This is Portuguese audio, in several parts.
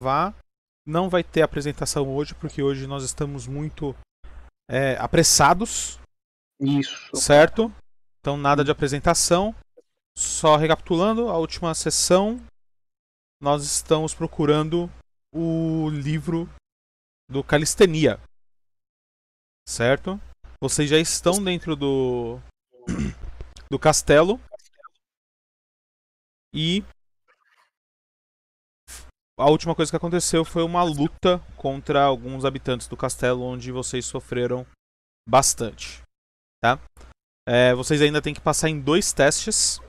gravar. Não vai ter apresentação hoje, porque hoje nós estamos muito é, apressados. Isso. Certo? Então nada de apresentação. Só recapitulando, a última sessão nós estamos procurando o livro do Calistenia. Certo? Vocês já estão dentro do do castelo. E a última coisa que aconteceu foi uma luta contra alguns habitantes do castelo, onde vocês sofreram bastante. Tá? É, vocês ainda têm que passar em dois testes.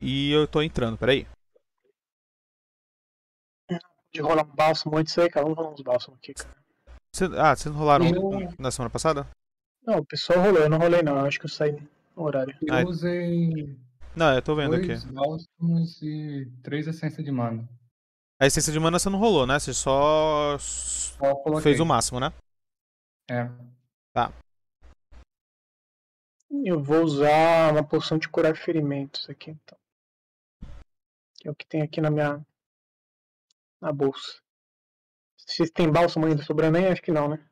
E eu tô entrando, peraí. De rolar um bálsamo antes aí, cara. Vamos rolar uns bálsamos aqui, cara. Cê, ah, vocês rolaram Eu- na semana passada? Não, o pessoal rolou, eu não rolei não. Eu acho que eu saí no horário. Eu Ai. usei Não, eu tô vendo aqui. bálsamos e três essências de mana. A essência de mana você não rolou, né? Você só Só fez o máximo, né? É. Eu vou usar uma poção de curar ferimentos aqui, então. Que é o que tem aqui na minha. na bolsa. Se tem bálsamo ainda sobrando aí, acho que não, né?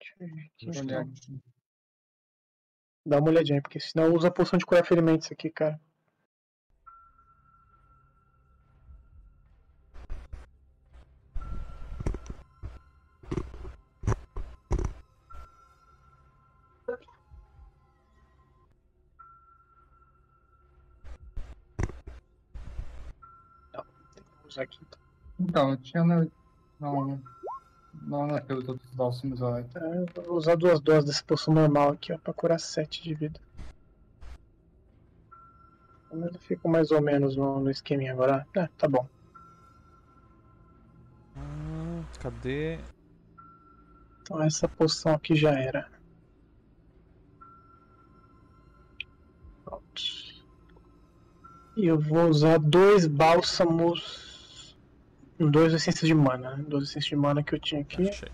Deixa eu ver aqui, Dá uma olhadinha, porque senão usa a poção de curar ferimentos aqui, cara. Não, tem que usar aqui. então. Então, eu tinha na. Não. Não anotei os outros bálsamos lá. Tá, eu vou usar duas doses dessa poção normal aqui, ó, pra curar 7 de vida. Mas eu fico mais ou menos no, no esqueminha agora. É, tá bom. Hum, cadê? Então essa poção aqui já era. Pronto. E eu vou usar dois bálsamos. Dois essências de mana, né? Duas essências de mana que eu tinha aqui. Achei.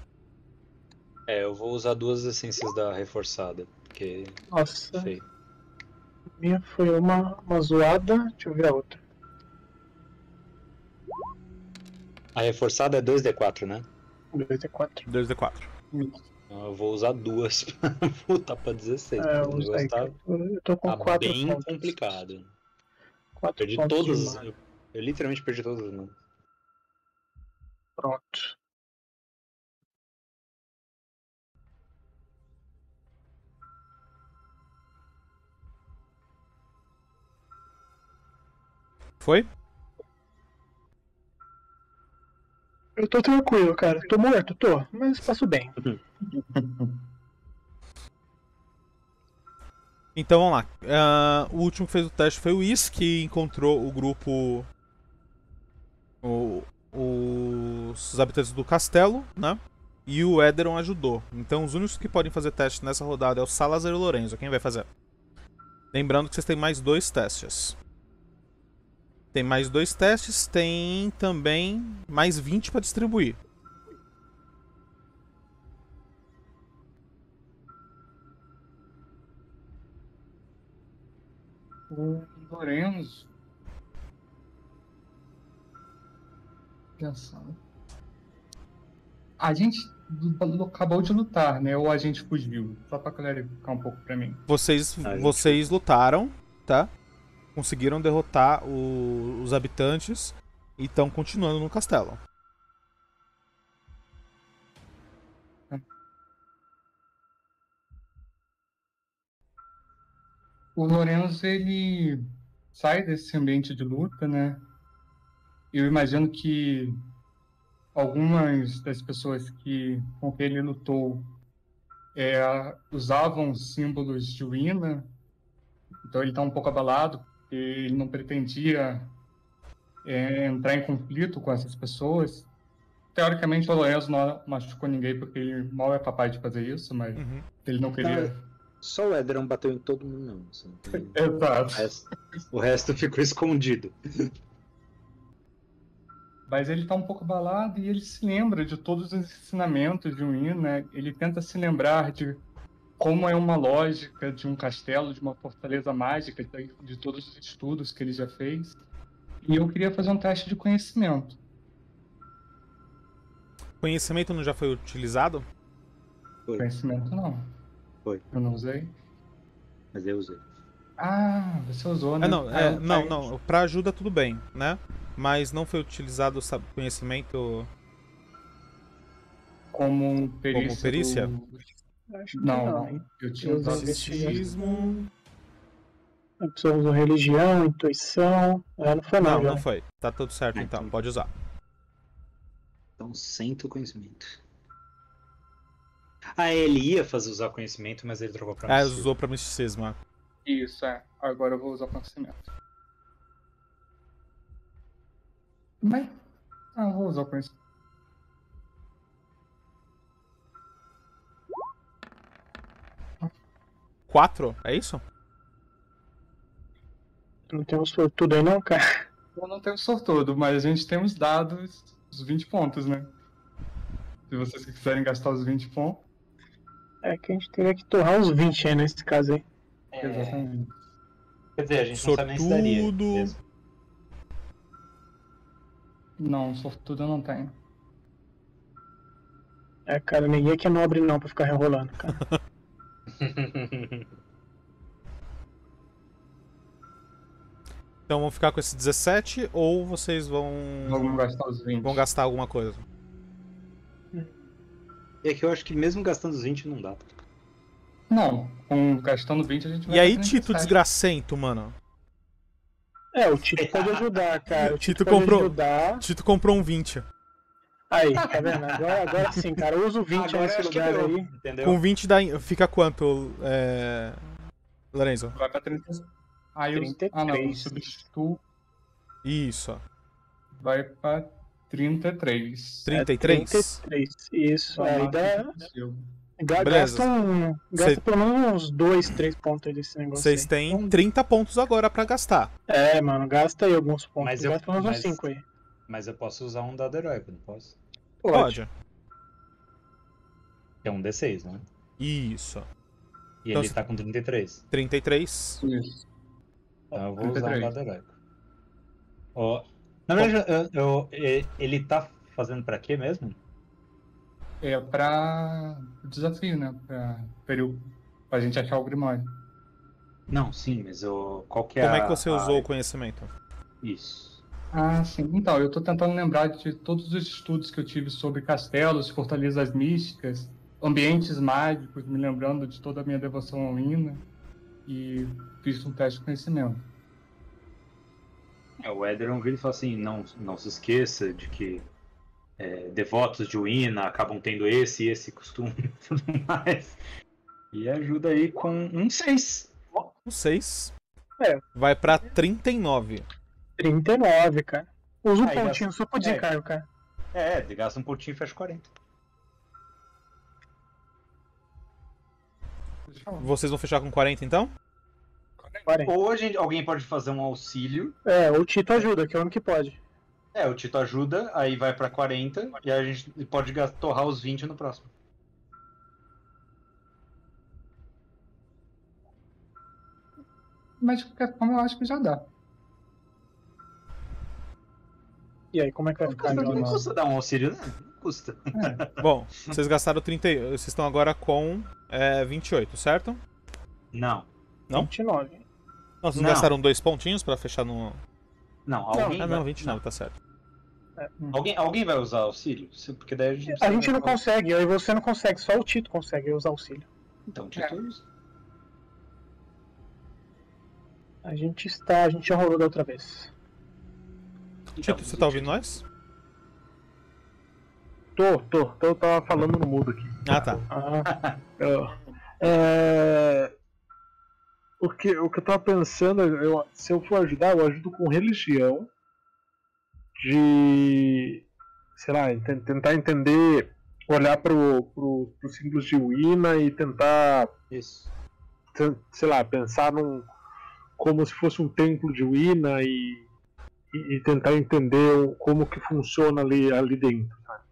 É, eu vou usar duas essências da reforçada, porque Nossa, a minha foi uma, uma zoada. Deixa eu ver a outra. A reforçada é 2d4, né? 2d4. 2d4. Então eu vou usar duas pra voltar pra 16. É, usa aí, negócio tá. Eu tô com tá 4 bem pontos. complicado. 4 Perdi todas. Eu, eu literalmente perdi todas, mano. Pronto. Foi? Eu tô tranquilo, cara. Tô morto, tô, mas passo bem. Então vamos lá. Ah, o último que fez o teste foi o Is, que encontrou o grupo. o- os habitantes do castelo, né? E o Ederon ajudou. Então os únicos que podem fazer teste nessa rodada é o Salazar e o Lorenzo. Quem vai fazer? Lembrando que vocês têm mais dois testes. Tem mais dois testes, tem também mais 20 para distribuir. O Lorenzo. Pensando. A gente acabou de lutar, né? Ou a gente fugiu? Só pra clarificar um pouco pra mim. Vocês, gente. vocês lutaram, tá? Conseguiram derrotar o- os habitantes e estão continuando no castelo. O Lorenzo, ele sai desse ambiente de luta, né? Eu imagino que algumas das pessoas que com quem ele lutou é, usavam símbolos de Wina, então ele está um pouco abalado, porque ele não pretendia é, entrar em conflito com essas pessoas. Teoricamente, o Lorenzo não machucou ninguém porque ele mal é capaz de fazer isso, mas Uhum. ele não queria. Só o Edron bateu em todo mundo, não. assim, tem- O Exato. resto, o resto ficou escondido. Mas ele tá um pouco abalado e ele se lembra de todos os ensinamentos de Win, né? Ele tenta se lembrar de como é uma lógica de um castelo, de uma fortaleza mágica, de, de todos os estudos que ele já fez. E eu queria fazer um teste de conhecimento. Conhecimento não já foi utilizado? Foi. Conhecimento não. Foi. Eu não usei. Mas eu usei. Ah, você usou, né? Ah, não, Ah, é, não, aí- não. Pra ajuda tudo bem, né? Mas não foi utilizado sabe, conhecimento. Como perícia. Como perícia? do- Não, não. não. Eu tinha usado Misticismo. A pessoa usou religião, intuição. É, não foi não, Não, já. não foi. Tá tudo certo Ah, então, então. pode usar. Então, sento conhecimento. Ah, ele ia fazer usar conhecimento, mas ele trocou pra Ah, misticismo. usou pra misticismo. ah. Isso, é. Agora eu vou usar conhecimento. Mas. Ah, eu vou usar conhecimento. Quatro, é isso? Não temos sortudo aí não, cara. Eu não tenho sortudo, mas a gente tem os dados, os 20 pontos, né? Se vocês quiserem gastar os 20 pontos. É que a gente teria que torrar uns 20 aí nesse caso aí. É, Exatamente. Quer dizer, a gente não sabe nem se daria. Sortudo. mesmo. Não, sortudo eu não tenho. É, cara, ninguém aqui é nobre não pra ficar enrolando, cara. Então vão ficar com esse 17 ou vocês vão. Vamos gastar os 20. vão gastar alguma coisa? É que eu acho que mesmo gastando os 20 não dá. Não, com, gastando 20 a gente vai E aí, Tito 37. desgracento, mano? É, o Tito pode ajudar, cara. O Tito Tito, pode comprou- ajudar. Tito comprou um 20. Aí, tá vendo? Agora, agora sim, cara. Usa o 20 Agora nesse lugar deu, aí. entendeu? Com 20 dá, fica quanto, é... Lorenzo? Vai pra 30. Aí os- 33. Ah, não, o substituto Isso. vai pra 33. 33? 33. Isso, aí dá. Gasta, um, gasta Cê- pelo menos uns 2, 3 pontos aí desse negócio. Vocês têm 30 pontos agora pra gastar. É, mano, gasta aí alguns pontos. Mas eu- gasta pelo menos uns mas- 5 aí. Mas eu posso usar um dado heróico, não posso? Pode. Que é um D6, né? Isso. E Então, ele tá com 33. 33. Isso. Então eu vou usar um 33. dado heróico. Ó, na verdade, eu- eu- ele tá fazendo pra quê mesmo? É pra o desafio, né? Pra, período, pra gente achar o Grimório. Não, sim, mas eu, qual que é Como é a- que você a- usou o conhecimento? Isso. Ah, sim. Então, eu tô tentando lembrar de todos os estudos que eu tive sobre castelos, fortalezas místicas, ambientes mágicos, me lembrando de toda a minha devoção ao Ina. E fiz um teste de conhecimento. É, o Ederon vira e fala assim, não, não se esqueça de que é, devotos de Wina acabam tendo esse e esse costume e tudo mais. E ajuda aí com um 6. Um 6. É. Vai pra 39. 39, cara. Usa um Aí, pontinho só pro é. desencargo, cara. É, gasta um pontinho e fecha 40. Vocês vão fechar com 40 então? 40. Ou a gente, alguém pode fazer um auxílio. É, o Tito ajuda, que é o único que pode. É, o Tito ajuda, aí vai pra 40 e aí a gente pode torrar os 20 no próximo. Mas de qualquer forma eu acho que já dá. E aí, como é que vai Não ficar custa, não custa dar um auxílio, né? Não custa. Bom, vocês gastaram 30. e- Vocês estão agora com é, 28, certo? Não. Não? 29. Não, vocês Não. gastaram dois pontinhos pra fechar no. Não, alguém. Ah, vai... não, 29, tá certo. Alguém, alguém vai usar auxílio? Porque daí a gente. A gente não consegue, eu e você não consegue, só o Tito consegue usar auxílio. Então, Tito usa. A gente está, a gente já rolou da outra vez. Então, Tito, você tá ouvindo nós? Tô, tô. Então eu tava falando no mudo aqui. Ah, tá. Ah, Ó, É... O, que, o que eu tava pensando, eu, se eu for ajudar, eu ajudo com religião. De. Sei lá, enten- tentar entender, olhar pro, pro, pros símbolos de Wina e tentar, Isso. sei lá, pensar num. como se fosse um templo de Wina e, e, e tentar entender como que funciona ali, ali dentro. sabe?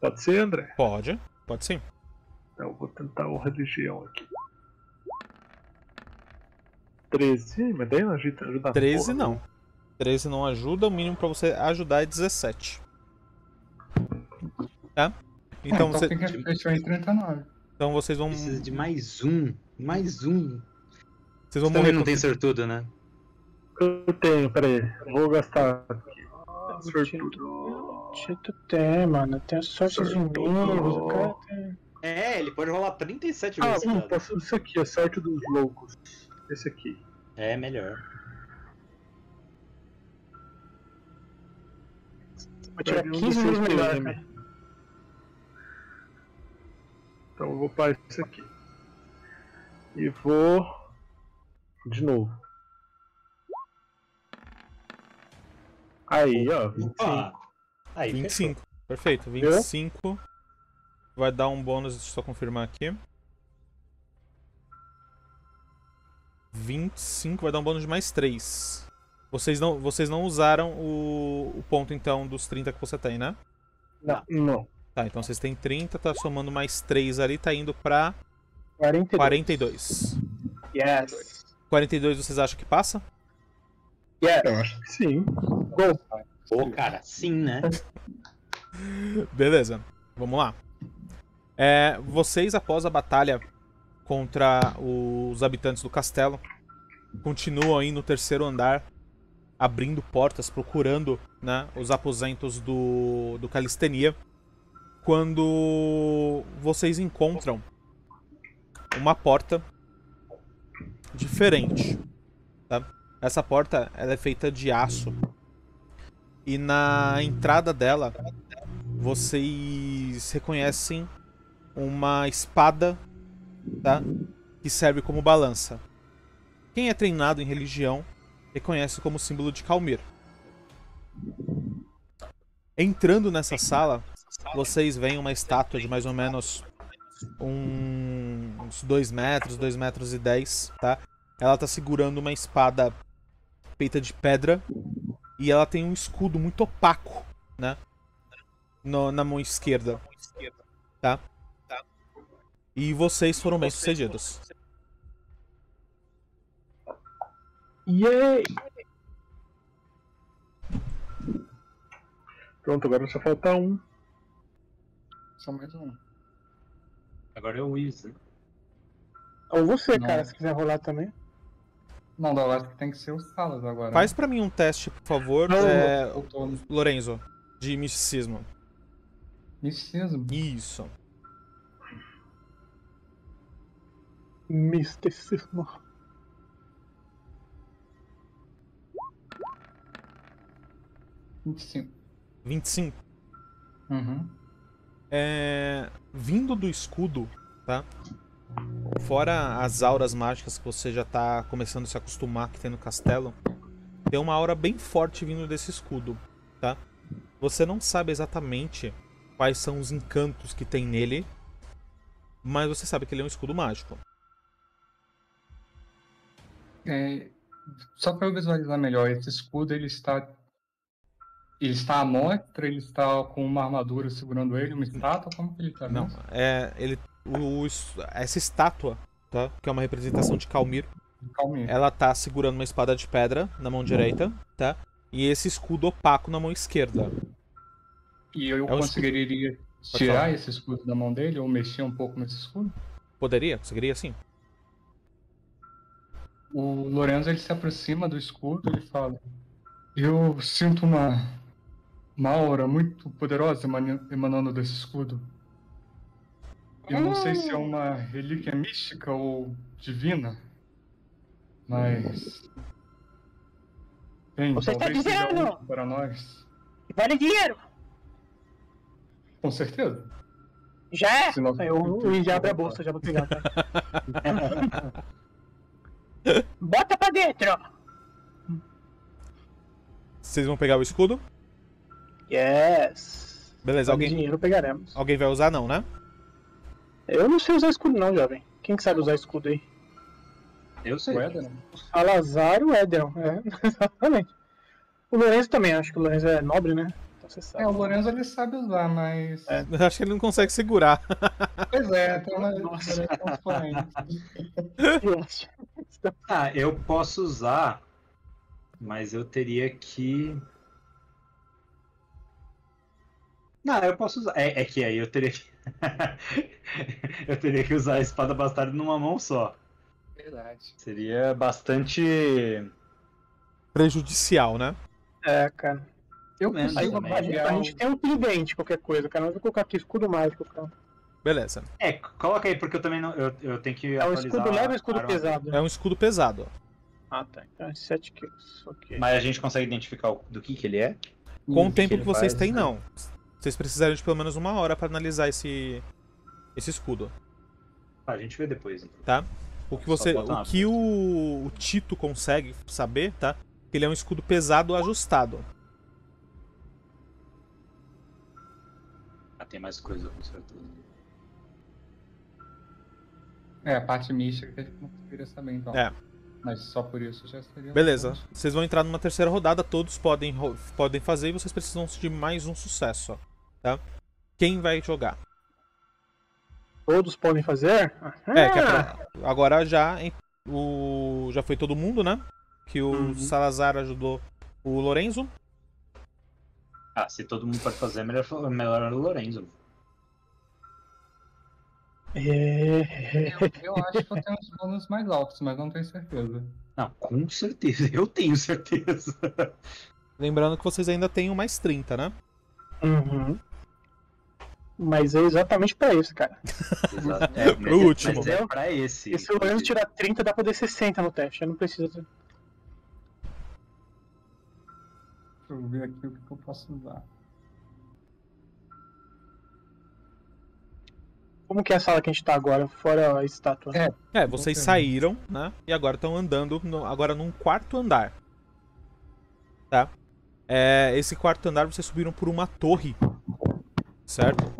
Pode ser, André? Pode, pode sim. Então eu vou tentar o religião aqui. 13, mas daí não ajuda, ajuda 13 porra, não. 13 não ajuda, o mínimo pra você ajudar é 17. Tá? Então, então você, fechou em 39. então vocês vão. Precisa de mais um. Mais um. Vocês vão Também morrer. não tem sortudo, né? Eu tenho, peraí. Vou gastar aqui. Sortudo. Tito tem, mano. Tem sorte de. O cara tem. É, ele pode rolar 37 Ah, vezes. hum, cara. posso isso aqui, a sorte dos loucos. Esse aqui. É melhor. Vou tirar Pega um 15 dos vezes melhor, cara. Então eu vou para isso aqui. E vou. De novo. Aí, ó. 25. Opa! Aí, 25. Perfeito, 25. Vai dar um bônus, deixa eu só confirmar aqui. 25 vai dar um bônus de mais 3. Vocês não, vocês não usaram o, o ponto então dos 30 que você tem, né? Não, não. Tá, então vocês têm 30, tá somando mais 3 ali, tá indo pra 42. 42. Yes. 42 vocês acham que passa? Yes. Eu acho que sim. Go. Pô, cara, sim, né? Beleza, vamos lá. É, vocês, após a batalha contra os habitantes do castelo, continuam aí no terceiro andar, abrindo portas, procurando né, os aposentos do, do Calistenia, quando vocês encontram uma porta diferente. Tá? Essa porta ela é feita de aço. E na entrada dela, vocês reconhecem uma espada, tá? Que serve como balança. Quem é treinado em religião reconhece como símbolo de Calmir. Entrando nessa sala, vocês veem uma estátua de mais ou menos uns 2 metros, 2 metros e 10, tá? Ela tá segurando uma espada feita de pedra e ela tem um escudo muito opaco, né? No- na mão esquerda. Tá? E vocês foram bem sucedidos. Yay! Pronto, agora só falta um. Só mais um. Agora é o Wiz, né? Ou você, Não. cara, se quiser rolar também. Não, eu acho que tem que ser os Salas agora. Faz pra mim um teste, por favor, Não, é, Lorenzo, de misticismo. misticismo. Isso. Misticismo. e 25. 25. Uhum. É, vindo do escudo, tá? Fora as auras mágicas que você já tá começando a se acostumar que tem no castelo, tem uma aura bem forte vindo desse escudo, tá? Você não sabe exatamente quais são os encantos que tem nele, mas você sabe que ele é um escudo mágico. É, só para eu visualizar melhor, esse escudo ele está. Ele está à mostra, ele está com uma armadura segurando ele, uma estátua, como que ele está? Não, é ele o, o- essa estátua, tá? Que é uma representação de Calmir, Calma aí. ela tá segurando uma espada de pedra na mão direita, tá? E esse escudo opaco na mão esquerda. E eu é um conseguiria falar. tirar esse escudo da mão dele ou mexer um pouco nesse escudo? Poderia? Conseguiria sim. O Lorenzo ele se aproxima do escudo e fala: Eu sinto uma, uma aura muito poderosa emanando desse escudo. Eu não sei se é uma relíquia mística ou divina, mas. Bem, Você está dizendo? para nós. Vale dinheiro! Com certeza. Já é! O Luiz já abre a bolsa já pra pegar, tá? Bota pra dentro! Vocês vão pegar o escudo? Yes! Beleza, alguém, dinheiro pegaremos. alguém vai usar não, né? Eu não sei usar escudo não, jovem. Quem que sabe usar escudo aí? Eu sei. O Éder, O Salazar e o Éderon, é, exatamente. O Lourenço também, acho que o Lourenço é nobre, né? então você sabe. É, o Lorenzo ele sabe usar, mas. É. Eu acho que ele não consegue segurar. Pois é, tem uma Nossa. Ah, eu posso usar, mas eu teria que. Não, eu posso usar. É, é que aí eu teria que. eu teria que usar a espada bastarda numa mão só. Verdade. Seria bastante. Prejudicial, né? É, cara. Eu consigo a, gente, a gente tem um tridente, qualquer coisa, cara. Não vou colocar aqui escudo mágico, cara. Beleza. É, coloca aí, porque eu também não. Eu, eu tenho que. É um escudo leve ou a escudo pesado? É um escudo pesado. Ah, tá. Então é 7 quilos. Ok. Mas a gente consegue identificar o- do que, que ele é? Com o que tempo que, ele vocês faz, têm, né? não. Vocês precisariam de pelo menos uma hora pra analisar esse, esse escudo. Ah, a gente vê depois. então. Tá? O que você, o que o, o Tito consegue saber, tá? Que ele é um escudo pesado ajustado. Ah, tem mais coisa, com certeza. É, a parte mística que a gente não queria saber, então. É. Mas só por isso já seria. Beleza. bastante. Vocês vão entrar numa terceira rodada, todos podem, podem fazer e vocês precisam de mais um sucesso, ó, tá? Quem vai jogar? Todos podem fazer? É, que é Ah, pra- agora já o já foi todo mundo, né? Que o Uhum. Salazar ajudou o Lorenzo. Ah, se todo mundo pode fazer, melhor, melhor o Lorenzo. É... Eu, eu acho que eu tenho uns bônus mais altos, mas não tenho certeza. Não, com certeza. Eu tenho certeza. Lembrando que vocês ainda têm o mais 30, né? Uhum. Mas é exatamente pra isso, cara. Exato. É, Pro mas é- último. Mas é pra esse. E se o Lorenzo tirar 30, dá pra dar 60 no teste. Eu não preciso. Deixa eu ver aqui o que que eu posso usar. Como que é a sala que a gente tá agora, fora a estátua? É. É, vocês saíram, né? E agora estão andando no- agora num quarto andar. Tá? É, esse quarto andar vocês subiram por uma torre. Certo?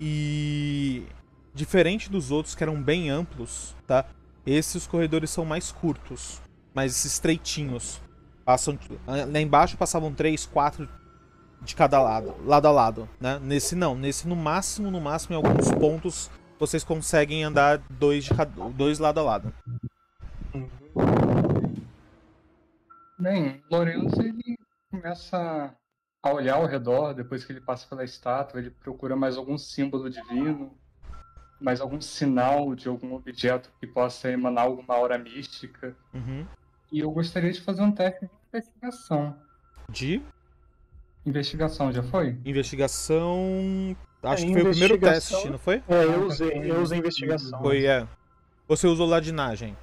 E diferente dos outros que eram bem amplos, tá? Esses corredores são mais curtos, mais estreitinhos. Passam lá embaixo passavam três, quatro de cada lado, lado a lado, né? Nesse não, nesse no máximo, no máximo em alguns pontos vocês conseguem andar dois de cada, dois lado a lado. Bem, o Lorenzo ele começa a olhar ao redor depois que ele passa pela estátua, ele procura mais algum símbolo divino, mais algum sinal de algum objeto que possa emanar alguma aura mística. Uhum. E eu gostaria de fazer um teste de investigação. De Investigação já foi? investigação, acho É, que foi o primeiro teste, não foi? É, eu usei, eu usei investigação. Foi, é. Você usou ladinagem.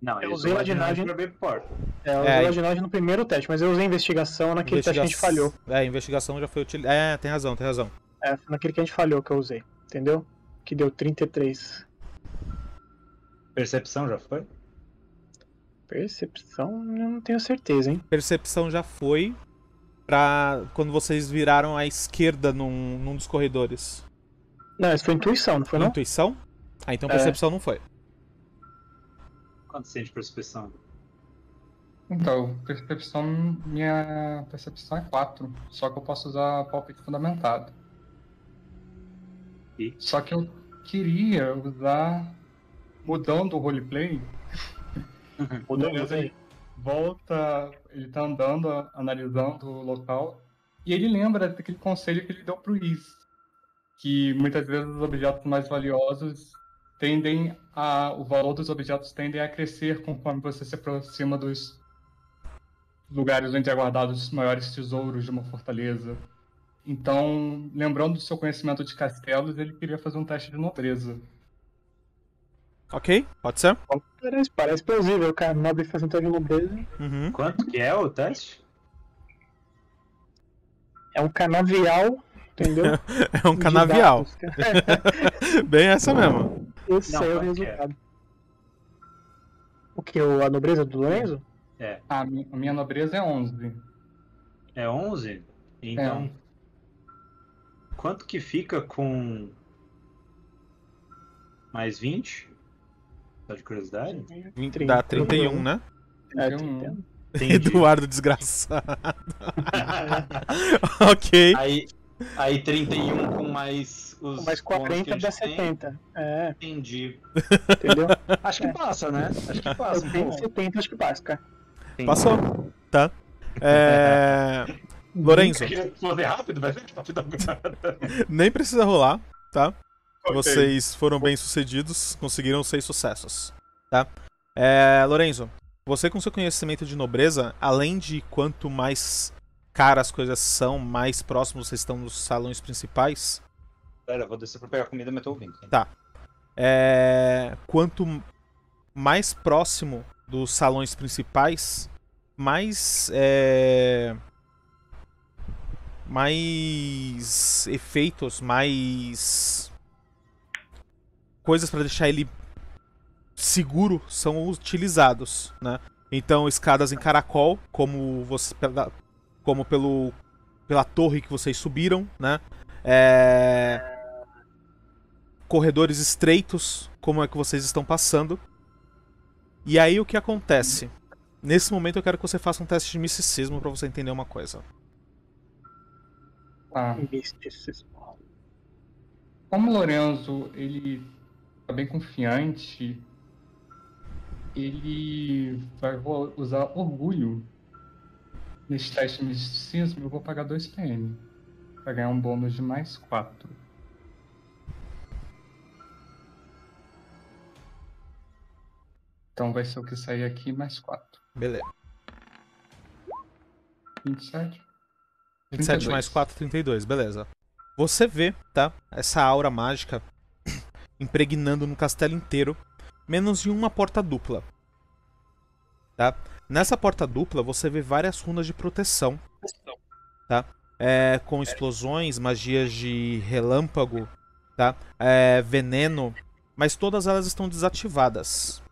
Não, Eu ele usei ladinagem. pra porta. É, eu É, usei a ginástica no primeiro teste, mas eu usei investigação naquele teste que a gente Investiga- falhou. É, investigação já foi utilizada. É, tem razão, tem razão. É, foi naquele que a gente falhou que eu usei, entendeu? Que deu 33. Percepção já foi? Percepção, eu não tenho certeza, hein? Percepção já foi pra quando vocês viraram à esquerda num, num dos corredores. Não, isso foi intuição, não foi não? Intuição? Ah, então É. percepção não foi. Quanto sente percepção? Então, percepção, minha percepção é 4, só que eu posso usar palpite fundamentado. E? Só que eu queria usar, mudando o roleplay, o Lorenzo ele volta, ele tá andando, analisando o local, e ele lembra daquele conselho que ele deu pro Is, que muitas vezes os objetos mais valiosos tendem a, o valor dos objetos tendem a crescer conforme você se aproxima dos lugares onde é guardados os maiores tesouros de uma fortaleza. Então, lembrando do seu conhecimento de castelos, ele queria fazer um teste de nobreza. Ok, pode ser? Parece, parece plausível, cara. Nobre fazendo teste de nobreza. Uhum. Quanto que é o teste? É um canavial, entendeu? É um canavial. Bem essa mesmo. Esse Não, aí é o é? resultado. O que? A nobreza do Lorenzo? É. A mi- a minha nobreza é 11. É 11? Então. Quanto que fica com. Mais 20? Só de curiosidade? Vinte- Dá 31, né? É, 31. 31. Entendi. Eduardo desgraçado. ok. aí, aí 31 com mais os. Com mais bônus que 40 a dá gente tem. 70. É, Entendi. entendeu? Acho que É. passa, né? Acho que passa. tenho pouco. 70, acho que passa, cara. Entendi. Passou. Tá. É... Lorenzo, rápido, mas é rápido agora. nem precisa rolar, tá? Ok. Vocês foram bem sucedidos, conseguiram seis sucessos, tá? É, Lorenzo, você com seu conhecimento de nobreza, além de quanto mais caras as coisas são, mais próximos vocês estão dos salões principais, Pera, vou descer pra pegar comida, mas tô ouvindo. é, quanto mais próximo dos salões principais, mais é, mais efeitos, mais coisas para deixar ele seguro são utilizados, né? Então escadas em caracol, como você pela- como pelo pela torre que vocês subiram, né? É, corredores estreitos, como é que vocês estão passando. E aí o que acontece? Nesse momento eu quero que você faça um teste de misticismo pra você entender uma coisa. Tá. Misticismo. Como o Lorenzo, ele tá bem confiante, ele vai usar orgulho nesse teste de misticismo, eu vou pagar 2 PM. Pra ganhar um bônus de mais 4. Então vai ser o que sair aqui mais 4. Beleza. 27. 27 32. mais 4, 32, beleza. Você vê, tá? Essa aura mágica impregnando no castelo inteiro, menos em uma porta dupla. Tá? Nessa porta dupla você vê várias runas de proteção, tá? É, com explosões, magias de relâmpago, tá? É, veneno, mas todas elas estão desativadas.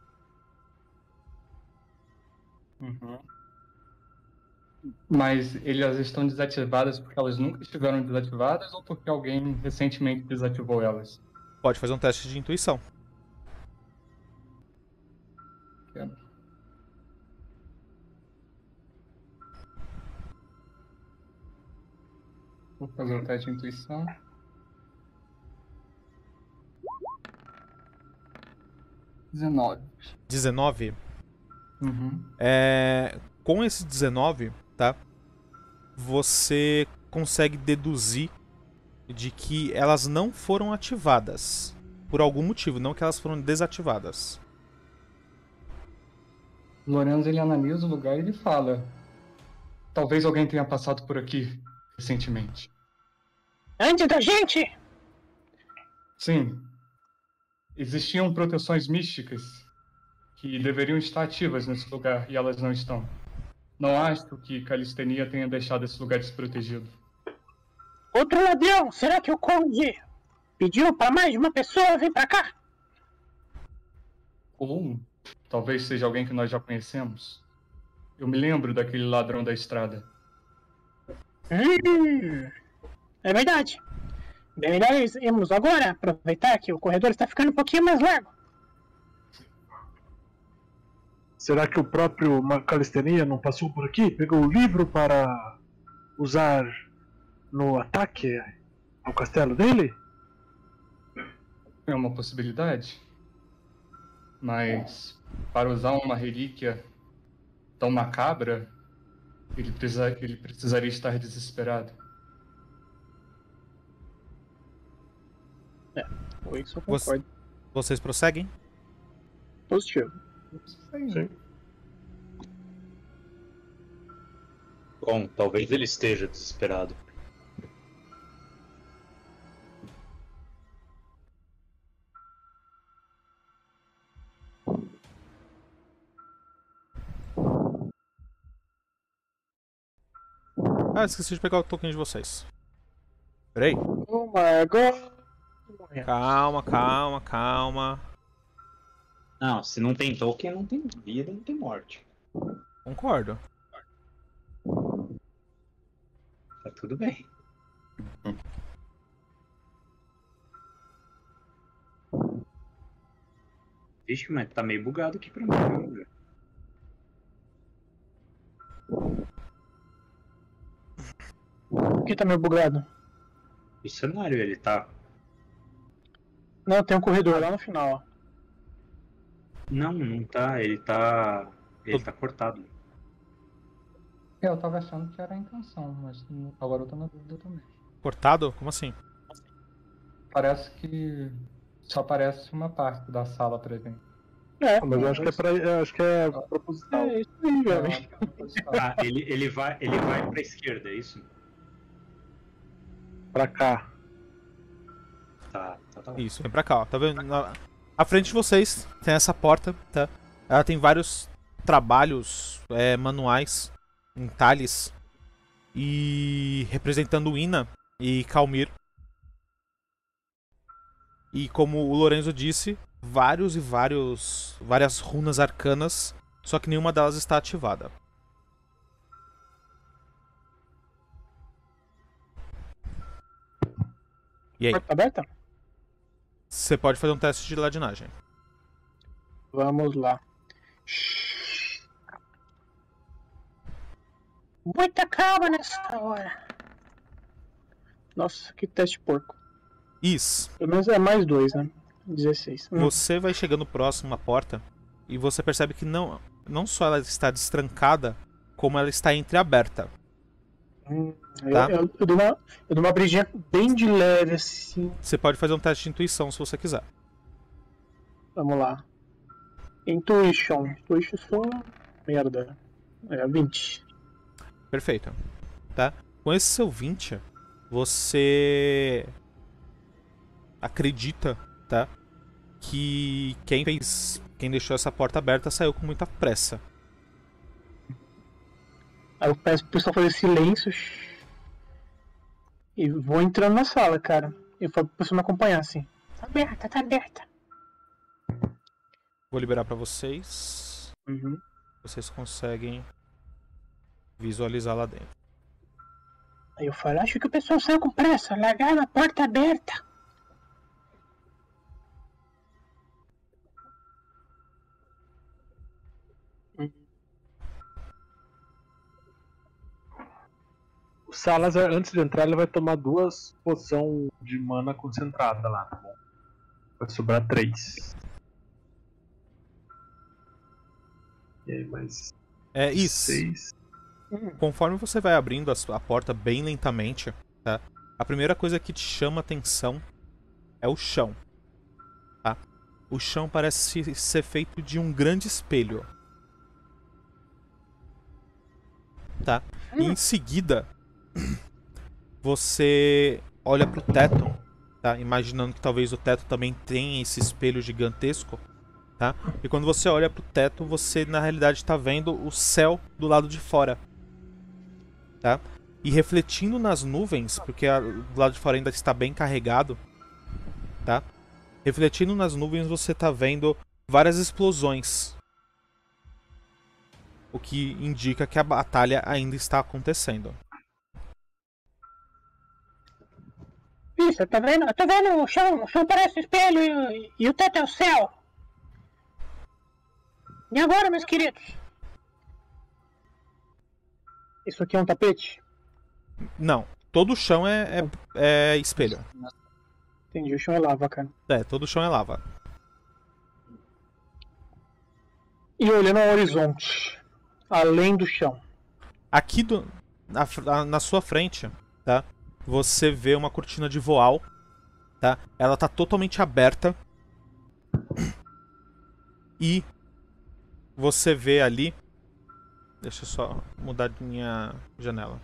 Uhum. Mas elas estão desativadas porque elas nunca estiveram desativadas ou porque alguém recentemente desativou elas? Pode fazer um teste de intuição. Vou fazer o teste de intuição. Dezenove. 19. Uhum. É, com esse 19, tá? Você consegue deduzir de que elas não foram ativadas por algum motivo, não que elas foram desativadas. Lorenzo ele analisa o lugar e ele fala: Talvez alguém tenha passado por aqui recentemente. Antes da gente! Sim. Existiam proteções místicas que deveriam estar ativas nesse lugar e elas não estão. Não acho que Calistenia tenha deixado esse lugar desprotegido. Outro ladrão! Será que o Conde pediu pra mais de uma pessoa vir pra cá? Ou talvez seja alguém que nós já conhecemos. Eu me lembro daquele ladrão da estrada. Hum, é verdade. Bem melhor irmos agora, aproveitar que o corredor está ficando um pouquinho mais largo. Será que o próprio Ma- Calistenia não passou por aqui? Pegou o livro para usar no ataque ao castelo dele? É uma possibilidade. Mas para usar uma relíquia tão macabra, ele, precisa, ele precisaria estar desesperado. Por isso eu Você- concordo. Vocês prosseguem? Positivo. Sim. Bom, talvez ele esteja desesperado. Ah, esqueci de pegar o token de vocês. Peraí. Oh my god. Calma, calma, calma. Não, se não tem token, não tem vida, não tem morte. Concordo. Tá tudo bem. Vixe, mas tá meio bugado aqui pra mim. viu? Por que tá meio bugado? O cenário, ele tá. Não, tem um corredor lá no final, ó. Não, não tá. Ele tá. Ele tá cortado. É, Eu tava achando que era a intenção, mas agora eu tô na dúvida também. Cortado? Como assim? Parece que só aparece uma parte da sala pra gente. É, Mas eu acho que é, pra, eu acho que é proposital. É isso aí, É, velho. Ah, ele, ele, vai, ele vai pra esquerda, é isso? Pra cá. Tá, tá, tá. Isso, vem pra cá, ó. Tá vendo? Na... À frente de vocês tem essa porta, tá? Ela tem vários trabalhos é, manuais, entalhes, e representando Ina e Calmir. E como o Lorenzo disse, vários e vários várias runas arcanas, só que nenhuma delas está ativada. E aí, Porta aberta? você pode fazer um teste de ladinagem. Vamos lá. Muita calma nessa hora. Nossa, que teste porco. Is, Pelo menos é mais dois, né? 16. Hum. você vai chegando próximo à porta e você percebe que não, não só ela está destrancada, como ela está entreaberta. Hum, eu, Tá. eu, eu dou uma, eu dou uma abridinha bem de leve assim. Você pode fazer um teste de intuição se você quiser. Vamos lá. Intuition. Intuition só. Merda. É, 20. Perfeito. Tá? Com esse seu 20, você acredita, tá? Que quem fez, quem deixou essa porta aberta saiu com muita pressa. Aí eu peço pro pessoal fazer silêncio. E vou entrando na sala, cara. E falo pro pessoal me acompanhar assim. Tá aberta, tá aberta. Vou liberar pra vocês. Uhum. Vocês conseguem visualizar lá dentro. Aí eu falo, acho que o pessoal saiu com pressa, largaram a porta aberta. O Salazar, antes de entrar, ele vai tomar duas poção de mana concentrada lá, tá bom? Vai sobrar três. E aí, mais É isso. seis. Conforme você vai abrindo a, sua- a porta bem lentamente, tá? A primeira coisa que te chama atenção é o chão. Tá? O chão parece ser feito de um grande espelho. Tá? E em seguida, você olha pro teto, tá? Imaginando que talvez o teto também tenha esse espelho gigantesco, tá? E quando você olha pro teto, você na realidade está vendo o céu do lado de fora tá? E refletindo nas nuvens, porque a- do lado de fora ainda está bem carregado, tá? Refletindo nas nuvens, você tá vendo várias explosões. O que indica que a batalha ainda está acontecendo. Isso, tá vendo? Eu tô vendo o chão, o chão parece um espelho e, e o teto é o céu. E agora, meus queridos? Isso aqui é um tapete? Não, todo o chão é, é, é espelho. Entendi, o chão é lava, cara. É, todo o chão é lava. E olhando ao horizonte, além do chão. Aqui do, na- na sua frente, tá? Você vê uma cortina de voal, tá? Ela tá totalmente aberta. E você vê ali. Deixa eu só mudar de minha janela.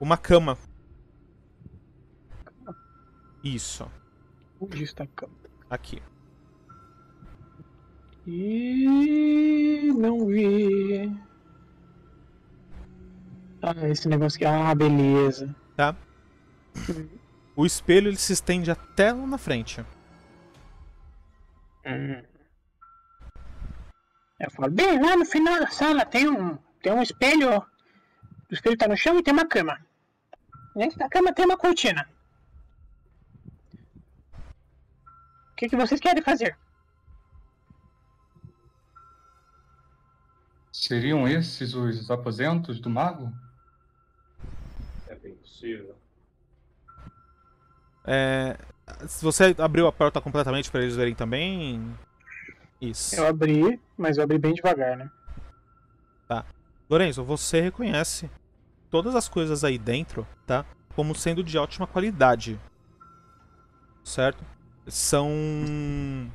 Uma cama. Isso, Onde está a cama? aqui. E não vi. Ah, esse negócio aqui. Ah, beleza. tá? O espelho ele se estende até lá na frente. Hum. Eu falo, bem, lá no final da sala tem um, tem um espelho. O espelho tá no chão e tem uma cama. Dentro da cama tem uma cortina. O que, que vocês querem fazer? Seriam esses os aposentos do mago? É bem possível. É, se você abriu a porta completamente para eles verem também. Isso. Eu abri, mas eu abri bem devagar, né? Lorenzo, você reconhece todas as coisas aí dentro, tá? Como sendo de ótima qualidade. Certo? São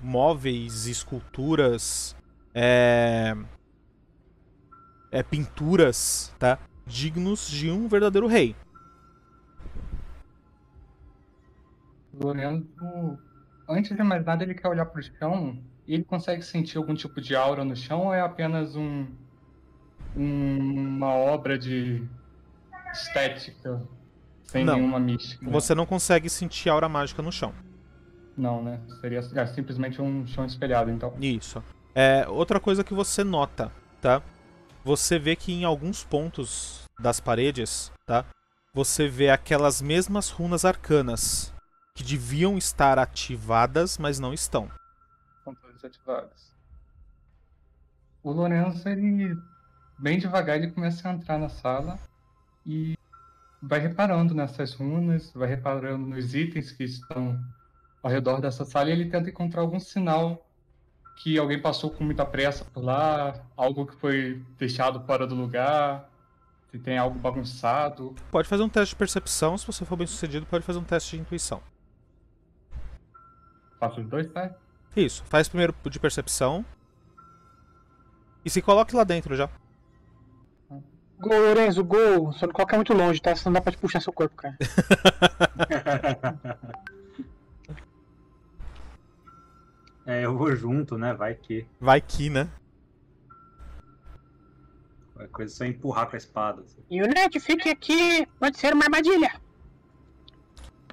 móveis, esculturas, é... é pinturas, tá? Dignos de um verdadeiro rei. Lorenzo, antes de mais nada, ele quer olhar pro chão e ele consegue sentir algum tipo de aura no chão ou é apenas um, um- uma obra de estética sem Não. nenhuma mística? Você não consegue sentir aura mágica no chão. Não, né? Seria é, simplesmente um chão espelhado, então. Isso. É, outra coisa que você nota, tá? Você vê que em alguns pontos das paredes, tá? Você vê aquelas mesmas runas arcanas que deviam estar ativadas, mas não estão. Estão todas ativadas. O Lorenzo, ele, bem devagar, ele começa a entrar na sala e vai reparando nessas runas, vai reparando nos itens que estão ao redor dessa sala e ele tenta encontrar algum sinal que alguém passou com muita pressa por lá, algo que foi deixado fora do lugar, se tem algo bagunçado. Pode fazer um teste de percepção, se você for bem sucedido, pode fazer um teste de intuição. Faço os dois, tá? Isso, faz primeiro de percepção. E se coloque lá dentro já. Gol, Lorenzo, gol. Só não coloca muito longe, tá? Senão dá pra te puxar seu corpo, cara. é, eu vou junto, né? Vai que. Vai que, né? Qualquer coisa é só empurrar com a espada. assim. E o Ned, fique aqui. Pode ser uma armadilha.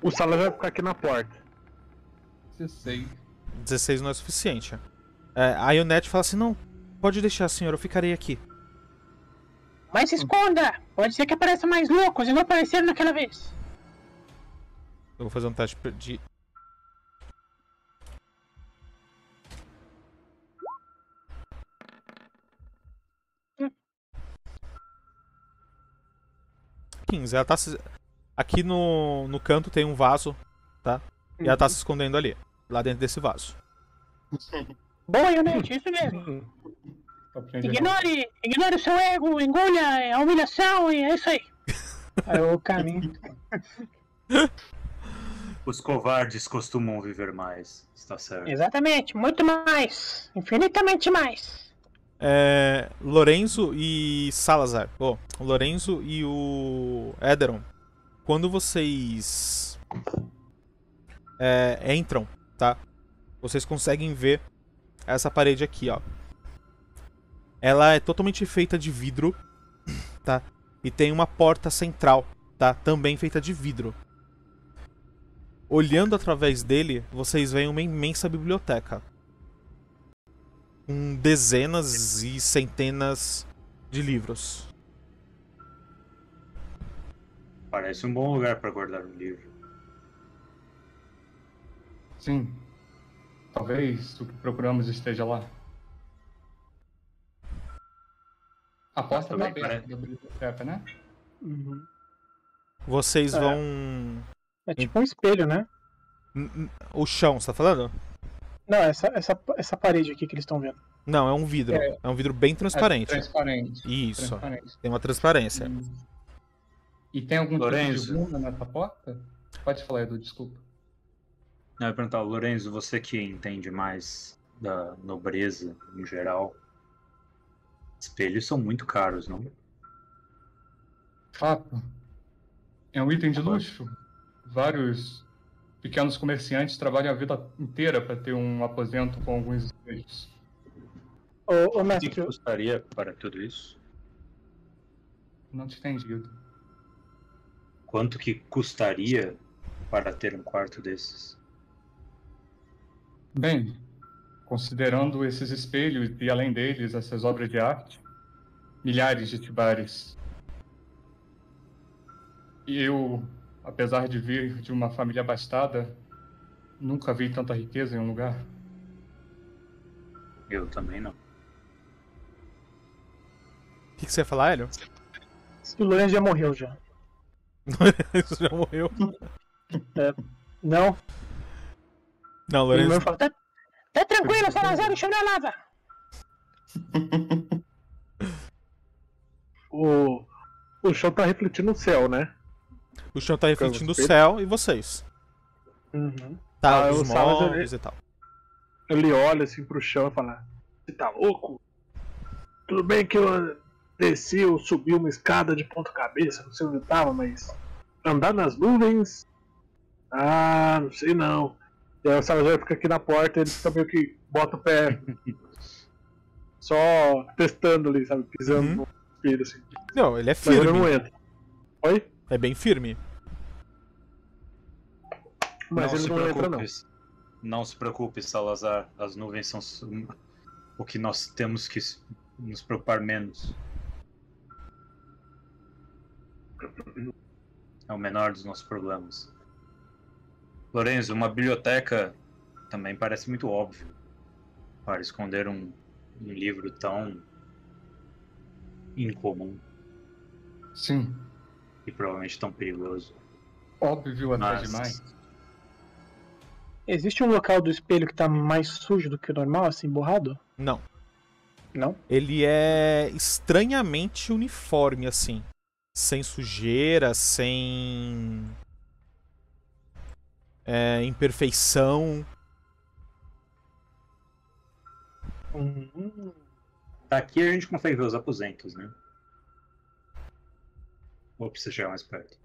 O Salazar vai ficar aqui na porta. 16. 16 não é suficiente. É, aí o Net fala assim: não, pode deixar, senhor, eu ficarei aqui. Mas se esconda. Pode ser que apareça mais loucos e não apareceram naquela vez. Eu vou fazer um teste de. Ela tá se... Aqui no, no canto tem um vaso, tá? E ela tá se escondendo ali, lá dentro desse vaso. Boa, Ionete, isso mesmo. Aprendi Ignore, ignore o seu ego, engolha a humilhação e é isso aí. Aí o caminho. Os covardes costumam viver mais. Está certo. Exatamente, muito mais. Infinitamente mais. É, Lorenzo e Salazar. Oh, o Lorenzo e o Ederon. Quando vocês é, entram, tá? Vocês conseguem ver essa parede aqui, ó. Ela é totalmente feita de vidro, tá? E tem uma porta central, tá? Também feita de vidro. Olhando através dele, vocês veem uma imensa biblioteca com dezenas e centenas de livros. Parece um bom lugar para guardar um livro. Sim. Talvez o que procuramos esteja lá. A porta tá também aberta da biblioteca, né? Uhum. Vocês É. vão. É tipo um espelho, né? O chão, você tá falando? Não, essa, essa, essa parede aqui que eles estão vendo. Não, é um vidro. É. É um vidro bem transparente. É transparente. Isso. transparente. Tem uma transparência. E tem algum Lorenzo. tipo de runa nessa porta? Pode falar, Edu, desculpa. Não, eu ia perguntar, Lorenzo, você que entende mais da nobreza em geral. Espelhos são muito caros, não? Fato. É um item de luxo. Vários pequenos comerciantes trabalham a vida inteira para ter um aposento com alguns espelhos. Ô, ô O que mestre, que custaria para tudo isso? Não te entendido. Quanto que custaria para ter um quarto desses? Bem, considerando esses espelhos e além deles essas obras de arte, milhares de tibares. E eu, apesar de vir de uma família abastada, nunca vi tanta riqueza em um lugar. Eu também não. que, que você ia falar, Hélio? O Lourenço já morreu já. Isso já morreu. Não, Não, o Lourenço. irmão fala, tá, tá tranquilo, Salazar, o chão não é lava. O, o chão tá refletindo o céu, né? O chão tá refletindo o céu e vocês. Uhum. Tá, Ah, os móveis e tal. Ele olha assim pro chão e fala: Você tá louco? Tudo bem que eu desci, eu subi uma escada de ponta cabeça, não sei onde eu tava, mas andar nas nuvens? Ah, não sei não. E aí o Salazar fica aqui na porta ele fica meio que bota o pé só testando ali, sabe? Pisando Uhum. no espelho assim. Não, ele é Mas ele não firme. entra. Oi? É bem firme. Mas não ele se não entra não. preocupe. Não se preocupe, Salazar. As nuvens são o que nós temos que nos preocupar menos. É o menor dos nossos problemas. Lorenzo, uma biblioteca também parece muito óbvio para esconder um, um livro tão incomum Sim, e provavelmente tão perigoso. óbvio até Mas demais. Existe um local do espelho que tá mais sujo do que o normal, assim, borrado? Não. Não? Ele é estranhamente uniforme, assim. Sem sujeira, sem. É, imperfeição. Hum, Daqui a gente consegue ver os aposentos, né? Ou precisa chegar mais perto?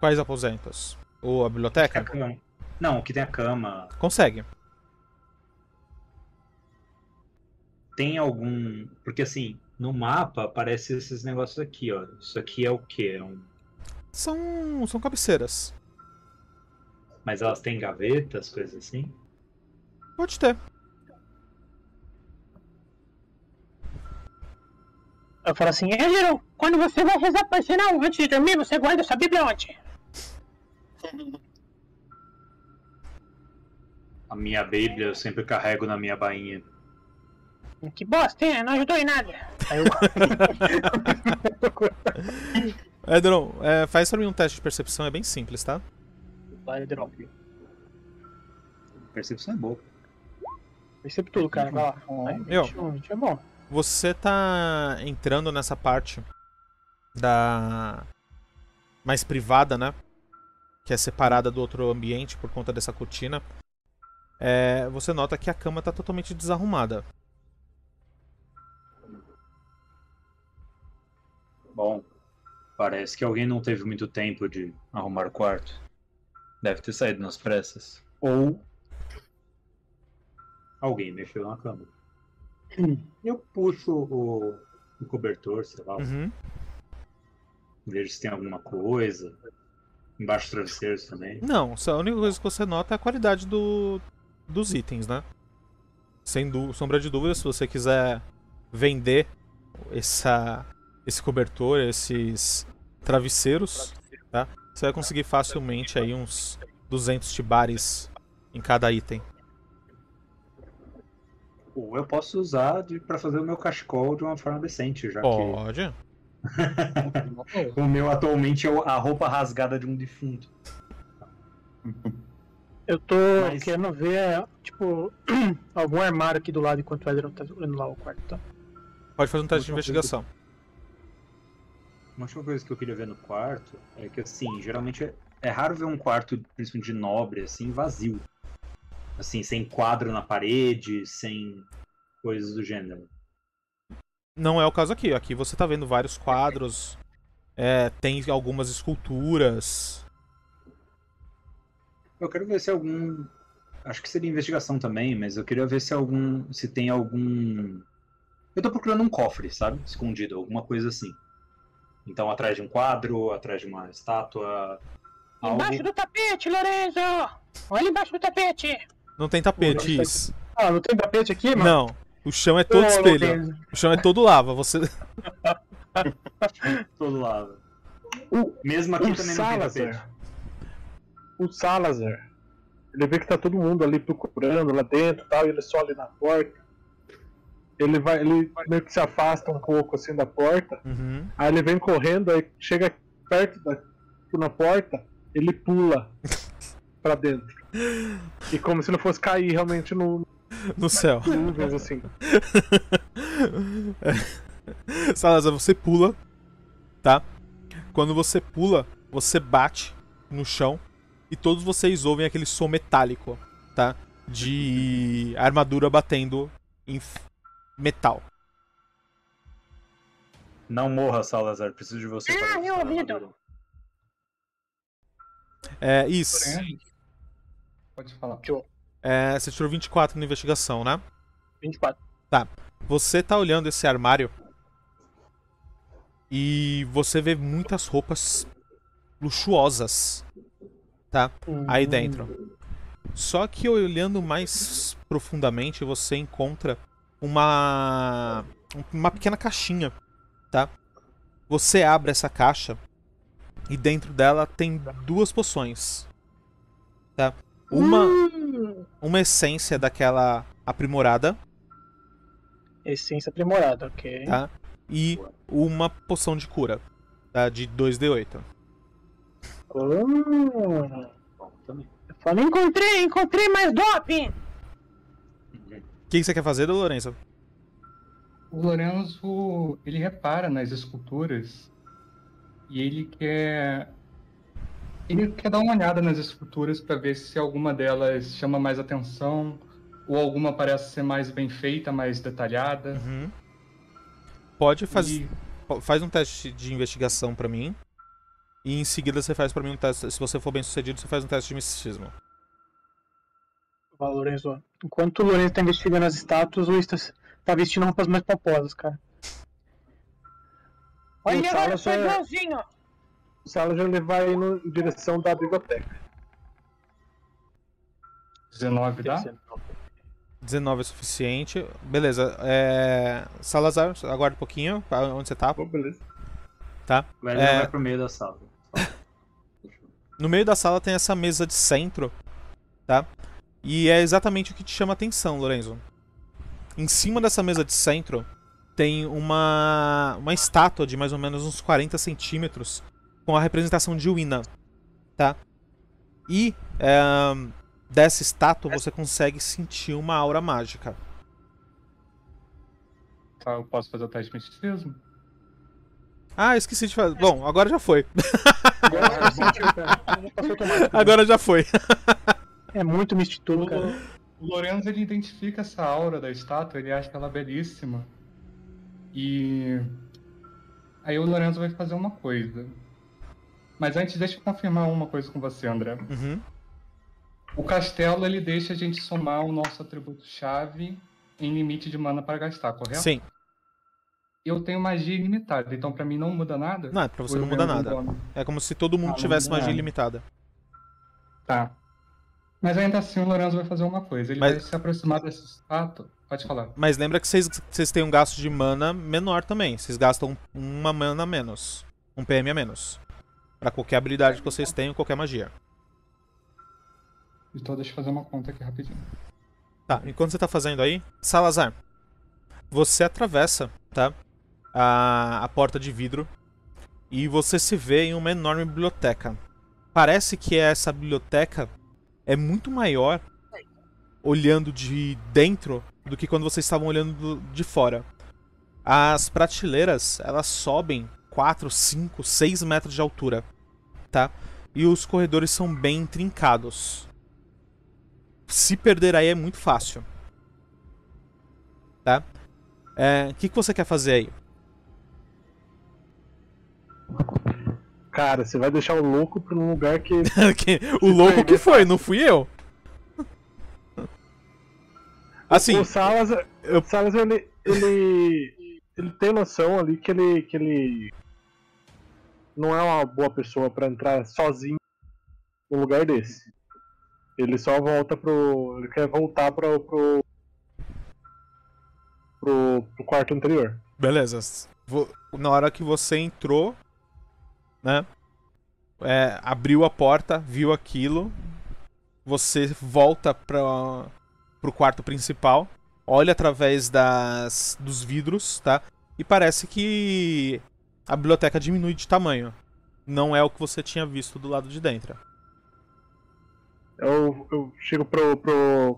Quais aposentos? Ou a A biblioteca? cama. Não, o que tem a cama. Consegue. Tem algum. Porque assim, no mapa aparece esses negócios aqui, ó. Isso aqui é o quê? É um... São, são cabeceiras. Mas elas têm gavetas, coisas assim? Pode ter. Eu falo assim, Angelo, quando você vai rezar Pai Sinal antes de dormir, você guarda essa Bíblia onde? A minha Bíblia eu sempre carrego na minha bainha. Que bosta, hein? Não ajudou em nada. Aí eu... Edron, é, faz pra mim um teste de percepção, é bem simples, tá? Vai, drop. Percepção é boa. Percebe tudo, cara. Vai lá. Vai, Eu. 21, 20 é bom. Você tá entrando nessa parte da mais privada, né? Que é separada do outro ambiente por conta dessa cortina. É, você nota que a cama tá totalmente desarrumada. Bom, parece que alguém não teve muito tempo de arrumar o quarto. Deve ter saído nas pressas. Ou alguém mexeu na cama. Eu puxo o, o cobertor, sei lá, Uhum. vejo se tem alguma coisa. Embaixo dos travesseiros também. Não, só a única coisa que você nota é a qualidade do, dos itens, né? Sem sombra de dúvida, se você quiser vender essa, esse cobertor, esses travesseiros, tá? Você vai conseguir facilmente aí uns 200 tibares em cada item. Ou eu posso usar de, pra fazer o meu cachecol de uma forma decente, já Pode. que o meu atualmente é a roupa rasgada de um defunto. Eu tô Mas- querendo ver, tipo, algum armário aqui do lado enquanto o Edron tá olhando lá o quarto, tá? Pode fazer um teste de investigação. Uma última coisa que eu queria ver no quarto é que, assim, geralmente é, é raro ver um quarto, principalmente de nobre, assim, vazio. Assim, sem quadro na parede, sem coisas do gênero. Não é o caso aqui. Aqui você tá vendo vários quadros. é, tem algumas esculturas. Eu quero ver se algum. Acho que seria investigação também, mas eu queria ver se algum. se tem algum. Eu tô procurando um cofre, sabe? Escondido, alguma coisa assim. Então, atrás de um quadro, atrás de uma estátua. Algo. Embaixo do tapete, Lorenzo! Olha embaixo do tapete! Não tem tapetes. Ah, não tem tapete aqui, mano? Não. O chão é todo Ô, espelho. Lorenzo. O chão é todo lava. Você. Todo lado. O, Mesmo aqui o também não tem tapete. Salazar. O Salazar. Ele vê que tá todo mundo ali procurando lá dentro e tal, e ele só ali na porta. ele vai, ele meio que se afasta um pouco assim da porta, Uhum. aí ele vem correndo, aí chega perto da na porta, ele pula pra dentro. E como se ele fosse cair realmente no No céu. nuvens assim. Salazar, você pula, tá? Quando você pula, você bate no chão e todos vocês ouvem aquele som metálico, tá? De armadura batendo em metal. Não morra, Salazar. Preciso de você. Ah, meu ouvido. É isso. Porém, Pode falar. É, você tirou 24 na investigação, né? 24. Você tá olhando esse armário e você vê muitas roupas luxuosas, tá? Aí dentro. Só que olhando mais profundamente, você encontra uma uma pequena caixinha, tá? Você abre essa caixa e dentro dela tem duas poções, tá? Uma Hum, uma essência daquela aprimorada, essência aprimorada, ok. tá? E uma poção de cura, tá? De 2d8. Hum, Bom, também. eu falei, encontrei, encontrei mais doping! O que você quer fazer, Lourenço? O Lorenzo, ele repara nas esculturas e ele quer ele quer dar uma olhada nas esculturas para ver se alguma delas chama mais atenção ou alguma parece ser mais bem feita, mais detalhada. Uhum. Pode fazer. E Faz um teste de investigação pra mim. E em seguida você faz pra mim um teste. Se você for bem sucedido, você faz um teste de misticismo. Vai, Lorenzo. Enquanto o Lorenzo tá investigando as estátuas, o Luiz tá, vestindo roupas mais pomposas, cara. Olha, O agora Sala eu sou só é- igualzinho! O Salazar ele vai no, em direção da biblioteca. 19 dá? 19 é suficiente. Beleza. É... Salazar, aguarda um pouquinho. pra Onde você tá? Pô, beleza. Tá. Edson É. vai pro meio da sala. No meio da sala tem essa mesa de centro, tá? E é exatamente o que te chama a atenção, Lorenzo. Em cima dessa mesa de centro tem uma, uma estátua de mais ou menos uns 40 centímetros com a representação de Wina, tá? E é, dessa estátua você consegue sentir uma aura mágica. Tá, eu posso fazer o teste de misticismo? Ah, esqueci de fazer. Bom, agora já foi. Agora. Já foi. É muito O, mistituto, cara. o Lorenzo ele identifica essa aura da estátua, ele acha ela belíssima. E aí o Lorenzo vai fazer uma coisa. Mas antes deixa eu confirmar uma coisa com você, André. Uhum. O castelo ele deixa a gente somar o nosso atributo chave em limite de mana para gastar, correto? Sim. Eu tenho magia ilimitada, então pra mim não muda nada. Não, pra você não muda nada. bônus? É como se todo mundo Ah, tivesse magia nada. ilimitada. Tá. Mas ainda assim o Lorenzo vai fazer uma coisa. Ele Mas- vai se aproximar dessa estátua. Pode falar. Mas lembra que vocês, vocês têm um gasto de mana menor também. Vocês gastam uma mana a menos. Um PM a menos. Pra qualquer habilidade que vocês tenham, qualquer magia. Então deixa eu fazer uma conta aqui rapidinho. Tá, enquanto você tá fazendo aí, Salazar, você atravessa, tá? A, a porta de vidro e você se vê em uma enorme biblioteca. Parece que essa biblioteca é muito maior olhando de dentro do que quando vocês estavam olhando do- de fora. As prateleiras, elas sobem 4, 5, 6 metros de altura, tá? E os corredores são bem intrincados se perder aí é muito fácil. Tá? É, O que, que você quer fazer aí? Cara, você vai deixar o louco pra um lugar que. Que- o louco que foi, não fui eu. Assim, o Salazar, eu- o Salazar ele, ele. Ele tem noção ali que ele. que ele. Não é uma boa pessoa pra entrar sozinho num lugar desse. Ele só volta pro. Ele quer voltar pro. pro. pro, pro quarto anterior. beleza. Na hora que você entrou, né? é, abriu a porta, viu aquilo. Você volta pra, pro quarto principal. olha através das dos vidros, tá? E parece que a biblioteca diminui de tamanho. Não é o que você tinha visto do lado de dentro. Eu, eu chego pro, pro,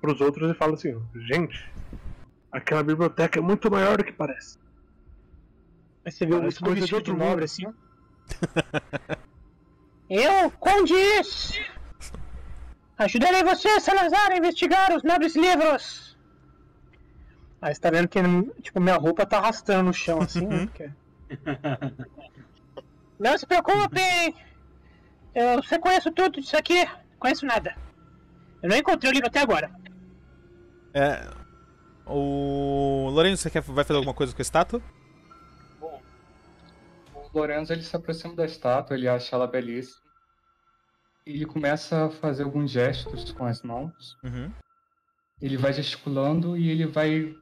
pros outros e falo assim, gente, aquela biblioteca é muito maior do que parece. Mas você viu Parece muito coisa de outro nobre assim? Eu, Condes! Ajudarei você, Salazar, a investigar os nobres livros! Aí você tá vendo que tipo, minha roupa tá arrastando no chão assim, né? Porque... Não se preocupem! Eu você conheço tudo disso aqui, conheço nada. Eu não encontrei o livro até agora. É. O. Lourenço, você quer, vai fazer alguma coisa com a estátua? Bom, o Lorenzo ele se aproxima da estátua, ele acha ela belíssima. E ele começa a fazer alguns gestos com as mãos. Uhum. Ele vai gesticulando e ele vai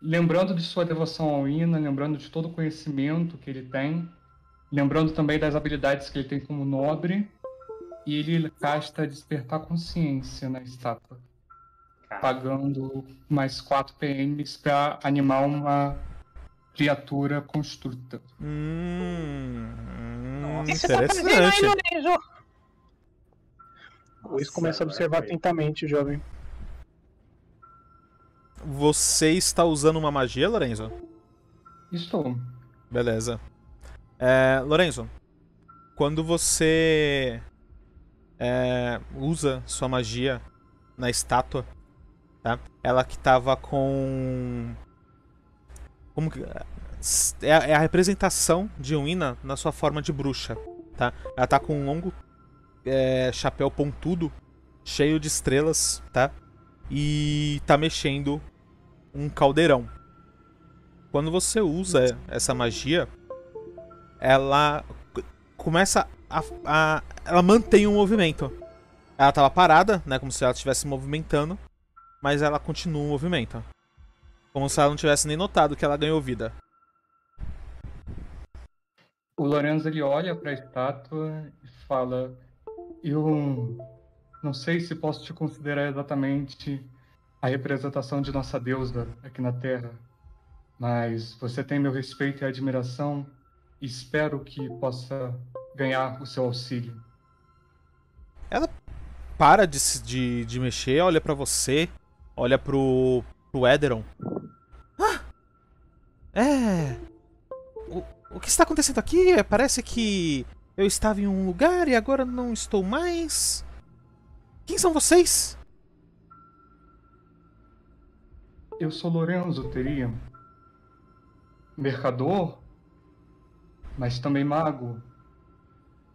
lembrando de sua devoção ao Ina, lembrando de todo o conhecimento que ele tem, lembrando também das habilidades que ele tem como nobre. E ele casta despertar consciência na estátua, pagando mais 4 PMs para animar uma criatura construta. Hum, hum, tá aí, interessante. Lorenzo? O Luiz começa a observar atentamente o jovem. Você está usando uma magia, Lorenzo? Estou. Beleza. É, Lorenzo, quando você é, usa sua magia na estátua, tá? Ela que tava com. Como que. É a, é a representação de Wina na sua forma de bruxa, tá? Ela tá com um longo é, chapéu pontudo, cheio de estrelas, tá? E tá mexendo um caldeirão. Quando você usa essa magia, ela começa a, a- ela mantém o movimento. Ela tava parada, né, como se ela estivesse movimentando, mas ela continua o movimento. Como se ela não tivesse nem notado que ela ganhou vida. O Lorenzo ele olha para a estátua e fala: Eu não sei se posso te considerar exatamente a representação de nossa deusa aqui na Terra, mas você tem meu respeito e admiração e espero que possa ganhar o seu auxílio. Para de, de, de mexer, olha pra você, olha pro, pro Ederon. Ah! É. O, o que está acontecendo aqui? Parece que eu estava em um lugar e agora não estou mais. Quem são vocês? Eu sou Lorenzo, teria mercador, mas também mago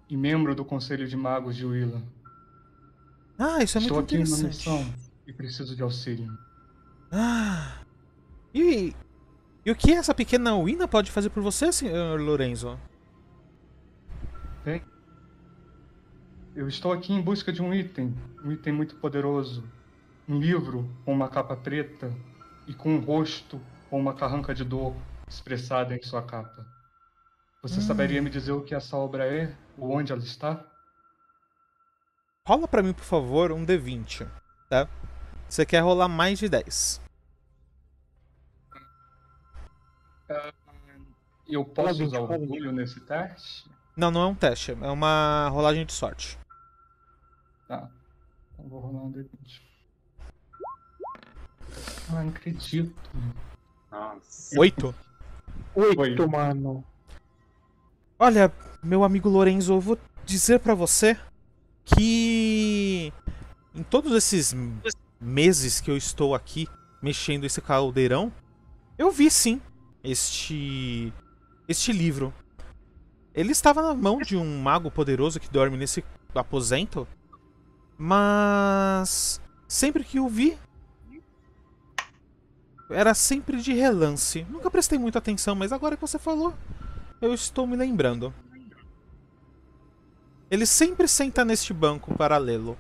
e membro do Conselho de Magos de Willa. Ah, isso é Estou muito aqui numa interessante. missão e preciso de auxílio. Ah. E, e o que essa pequena Wina pode fazer por você, senhor Lorenzo? Eu estou aqui em busca de um item, um item muito poderoso. Um livro com uma capa preta e com um rosto com uma carranca de dor expressada em sua capa. Você Hum. saberia me dizer o que essa obra é? Ou onde ela está? Rola pra mim, por favor, um D20, tá? Você quer rolar mais de 10. Eu posso usar vinte. orgulho nesse teste? Não, não é um teste, é uma rolagem de sorte. Tá. Então vou rolar um D20. Ah, não acredito. Nossa. 8. Oito, mano. Olha, meu amigo Lorenzo, eu vou dizer pra você que em todos esses meses que eu estou aqui mexendo esse caldeirão, eu vi sim este este livro. Ele estava na mão de um mago poderoso que dorme nesse aposento, mas sempre que o vi era sempre de relance. Nunca prestei muita atenção, mas agora que você falou, eu estou me lembrando. Ele sempre senta neste banco paralelo.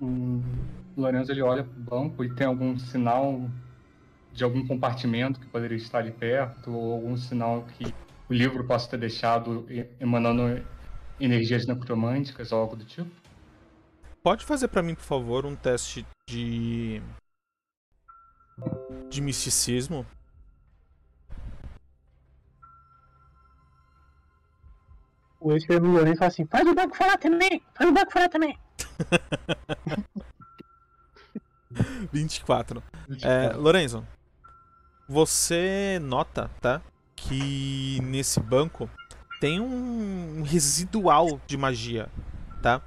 Hum, o Lorenzo ele olha pro banco e tem algum sinal de algum compartimento que poderia estar ali perto, ou algum sinal que o livro possa ter deixado emanando energias necromânticas ou algo do tipo? pode fazer pra mim, por favor, um teste de. de misticismo? O ex-fermilhões fala assim: faz o banco falar também, faz o banco falar também. 24. É, Lorenzo, você nota, tá? Que nesse banco tem um residual de magia, tá?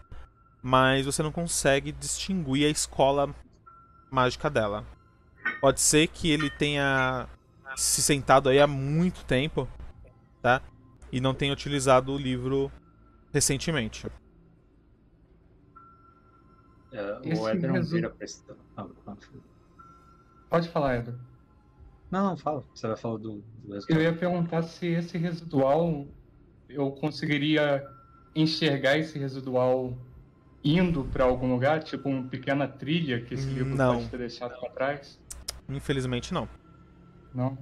Mas você não consegue distinguir a escola mágica dela. Pode ser que ele tenha se sentado aí há muito tempo, tá? E não tenha utilizado o livro recentemente. Esse o Éder não vira pra esse. Ah, ah, Pode falar, Edo. Não, não, fala. Você vai falar do, do Eu ia perguntar se esse residual eu conseguiria enxergar esse residual indo para algum lugar, tipo uma pequena trilha que esse livro Não. pode ter deixado para trás. Infelizmente não. Não.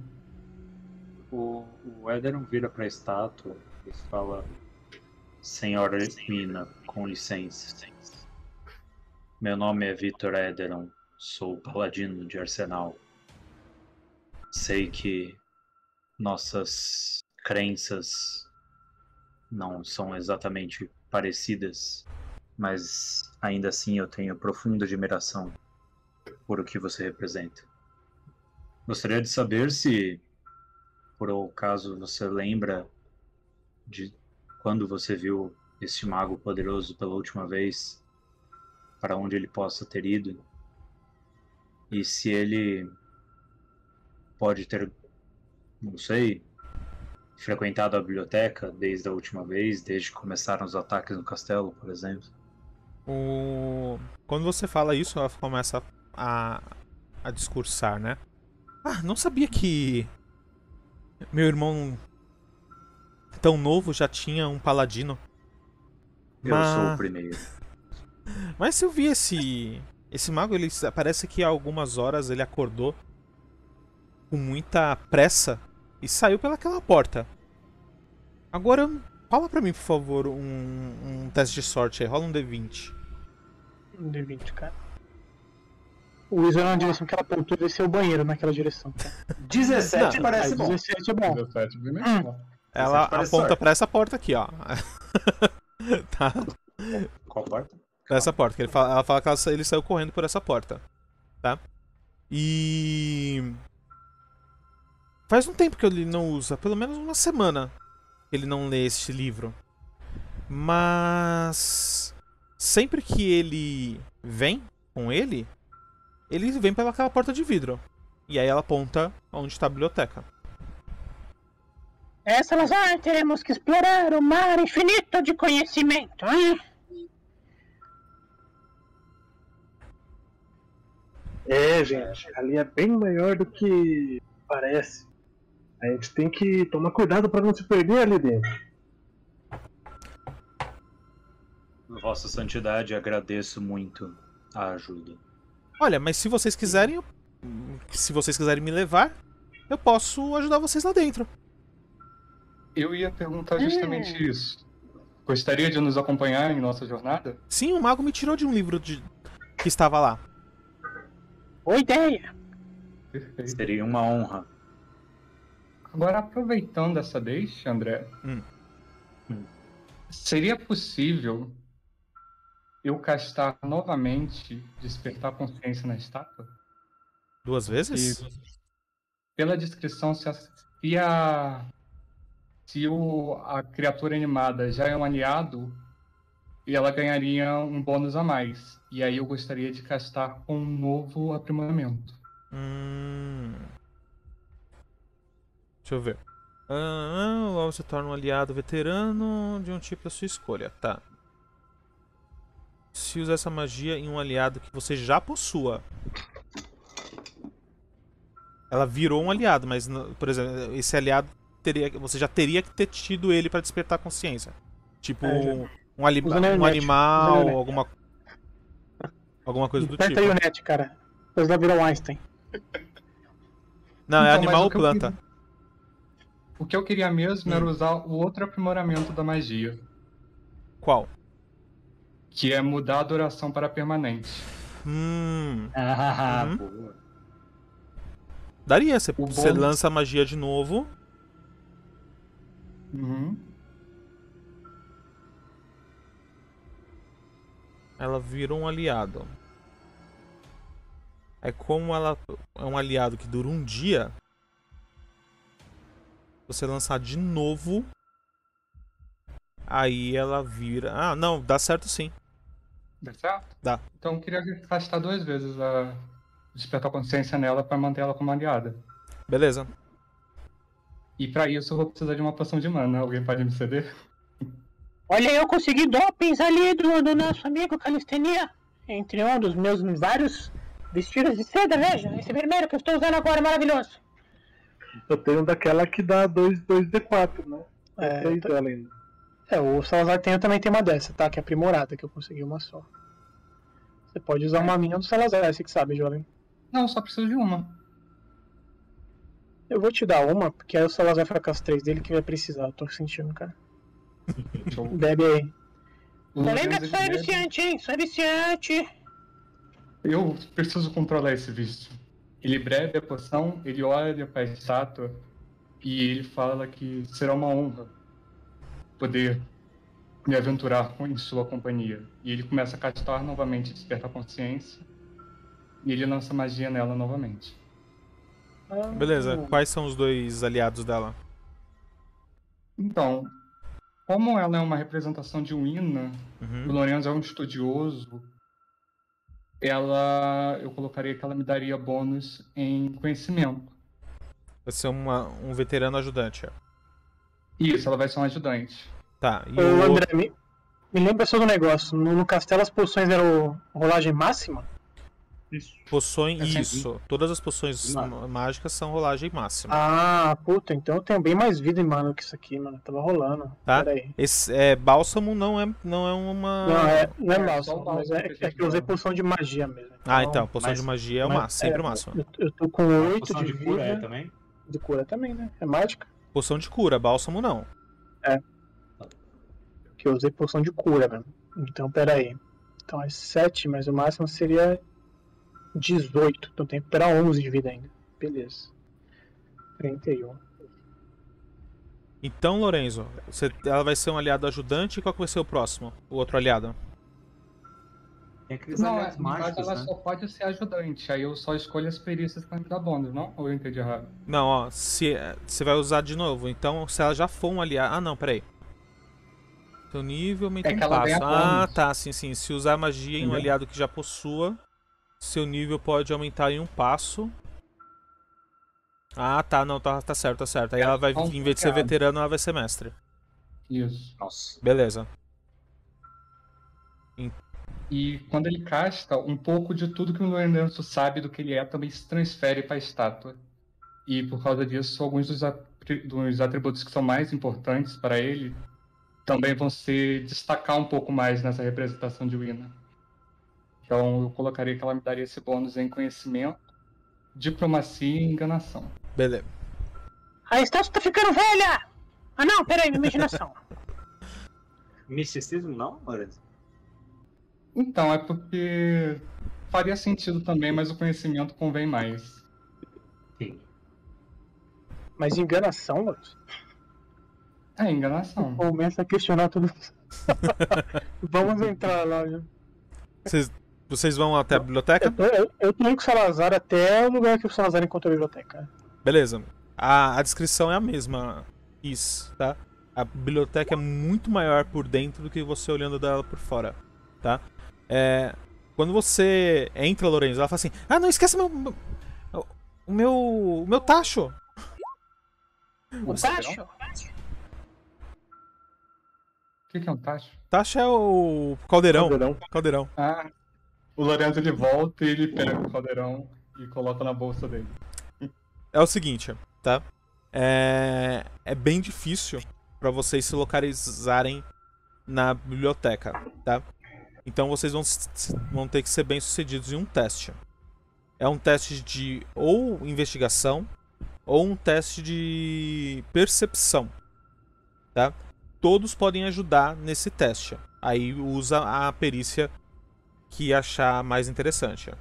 O, o Éder vira pra estátua e fala: Senhora Mina, com licença. Meu nome é Vitor Ederon, sou paladino de Arsenal. Sei que nossas crenças não são exatamente parecidas, mas ainda assim eu tenho profunda admiração por o que você representa. Gostaria de saber se por acaso você lembra de quando você viu este mago poderoso pela última vez, para onde ele possa ter ido, e se ele pode ter, não sei, frequentado a biblioteca desde a última vez, desde que começaram os ataques no castelo, por exemplo. O... Quando você fala isso, ela começa a, a discursar, né? Ah, não sabia que meu irmão tão novo já tinha um paladino. Eu sou o Mas, primeiro. mas se eu vi esse esse mago, ele parece que há algumas horas ele acordou com muita pressa e saiu pelaquela porta. Agora, rola pra mim, por favor, um, um teste de sorte aí. Rola um D20. Um D20, cara. O Luiz era na direção que ela apontou, deve ser o banheiro naquela direção. Tá? 17 Não, parece bom. 17 é bom. 17 bem Hum. melhor. Ela aponta sorte. pra essa porta aqui, ó. tá? Qual porta? Pra essa porta. que ele fala, ela fala que ela ele saiu correndo por essa porta. Tá? E. Faz um tempo que ele não usa, pelo menos uma semana que ele não lê este livro. Mas. Sempre que ele vem com ele, ele vem pelaquela porta de vidro. E aí ela aponta onde está a biblioteca. É, Salazar, teremos que explorar o mar infinito de conhecimento, hein? É, gente, ali é bem maior do que parece. A gente tem que tomar cuidado pra não se perder ali dentro. Vossa Santidade, agradeço muito a ajuda. Olha, mas se vocês quiserem, eu- se vocês quiserem me levar, eu posso ajudar vocês lá dentro. Eu ia perguntar justamente isso. Gostaria de nos acompanhar em nossa jornada? Sim, o mago me tirou de um livro de... que estava lá. Boa ideia. Perfeito. Seria uma honra. Agora, aproveitando essa deixa, André, Hum. Seria possível eu castar novamente Despertar Consciência na estátua? Duas vezes? E pela descrição, se a, se a, se o, a criatura animada já é um aliado, e ela ganharia um bônus a mais. E aí eu gostaria de castar com um novo aprimoramento. Hum... Deixa eu ver. Ah, o alvo se torna um aliado veterano de um tipo da sua escolha. Tá. Se usar essa magia em um aliado que você já possua. Ela virou um aliado, mas, por exemplo, esse aliado teria, você já teria que ter tido ele pra despertar a consciência. Tipo, É, um, um, ali- um animal, alguma alguma coisa do Aperta tipo. aí o net, cara. Depois vai virar o Einstein. Não, é Então, animal ou planta. O que eu queria mesmo era Hum. usar o outro aprimoramento da magia. Qual? que é mudar a duração para permanente. Hum. Ah, Uhum. boa. Daria, você, bônus- lança a magia de novo. Uhum. Ela vira um aliado. É como ela é um aliado que dura um dia. Você lançar de novo. Aí ela vira. Ah, não, dá certo sim. Dá certo? Dá. Então eu queria gastar duas vezes a despertar consciência nela para manter ela como aliada. Beleza. E para isso eu vou precisar de uma poção de mana. Alguém pode me ceder? Olha, eu consegui dopings ali do, do nosso amigo Calistenia. Entre um dos meus vários vestidos de seda, veja. Esse vermelho que eu estou usando agora é maravilhoso. Eu tenho daquela que dá 2, 2D4, né? É, É, três tá- dela ainda. É, o Salazar tem, eu também tem uma dessa, tá? Que é aprimorada, que eu consegui uma só. Você pode usar uma minha do Salazar, você que sabe, jovem. Não, só preciso de uma. Eu vou te dar uma, porque aí o Salazar fica com as três dele que vai precisar. Eu tô sentindo, cara. Show. Bebe aí. Lembra que é bebe. viciante, hein? É viciante. Eu preciso controlar esse vício. Ele bebe a poção, ele olha para a estátua e ele fala que será uma honra poder me aventurar com- em sua companhia. E ele começa a castar novamente Despertar Consciência e ele lança magia nela novamente. Beleza. Quais são os dois aliados dela? Então, como ela é uma representação de Wina, o Uhum. Lorenzo é um estudioso, ela eu colocaria que ela me daria bônus em conhecimento. Vai ser uma, um veterano ajudante. Isso, ela vai ser um ajudante. Tá. E Ô, o André, me, me lembra só do negócio. No, no castelo as poções eram rolagem máxima? Isso. poções. É Isso. Todas as poções Mano. mágicas são rolagem máxima. Ah, puta, então eu tenho bem mais vida em mano que isso aqui, mano. Tava rolando. Tá. Esse é, bálsamo não é, não é uma. Não, é, não é É, máximo, só o mas bálsamo é, é que eu usei poção de magia mesmo. Ah, então. Poção mas- de magia é o máximo, sempre é, o máximo. Eu, eu tô com 8 Poção de, de cura é vida. também? De cura também, né? É mágica. Poção de cura, bálsamo não. Que eu usei poção de cura, velho. Então, pera aí. Então é 7, mas o máximo seria 18. Então tem que esperar 11 de vida ainda. Beleza. 31. Então, Lorenzo, você- ela vai ser um aliado ajudante e qual que vai ser o próximo? O outro aliado? Tem aqueles Não, é, aliados caso mágicos, ela né? só pode ser ajudante, aí eu só escolho as perícias que me dá bônus, não? Ou eu entendi errado? Não, ó, se você vai usar de novo. Então, se ela já for um aliado. Ah, não, peraí. Seu nível aumenta É um que passo. Ah, tá, sim, sim. Se usar magia em um aliado que já possua, seu nível pode aumentar em um passo. Ah, tá, não, tá, tá certo, tá certo. Aí ela vai, em vez de ser veterano, ela vai ser mestre. Isso. Nossa. Beleza. E quando ele casta, um pouco de tudo que o Lorenzo sabe do que ele é também se transfere para a estátua. E por causa disso, alguns dos, dos atributos que são mais importantes para ele também vão se destacar um pouco mais nessa representação de Wina. Então eu colocaria que ela me daria esse bônus em conhecimento, diplomacia e enganação. Beleza. A estátua tá ficando velha! Ah não, pera aí, minha imaginação. Misticismo não, Lorenzo? Então, é porque faria sentido também, mas o conhecimento convém mais. Sim. Mas enganação, mano? É, enganação. Começa a questionar tudo. Vamos entrar lá, já. Vocês, vocês vão até a biblioteca? Eu, tô, eu, eu tô indo com o Salazar até o lugar que o Salazar encontrou a biblioteca. Beleza. A, a descrição é a mesma. Isso, tá? A biblioteca é muito maior por dentro do que você olhando dela por fora, tá? É, quando você entra, Lorenzo, ela fala assim: Ah, não esqueça meu. meu- O meu. O meu tacho! O tacho? O que que é um tacho? Tacho é o caldeirão. Caldeirão. Caldeirão. Ah, o Lorenzo ele volta e ele pega o caldeirão e coloca na bolsa dele. É o seguinte, tá? É, é bem difícil pra vocês se localizarem na biblioteca, tá? Então vocês vão, vão ter que ser bem sucedidos em um teste. É um teste de ou investigação ou um teste de percepção, tá? Todos podem ajudar nesse teste. Aí usa a perícia que achar mais interessante.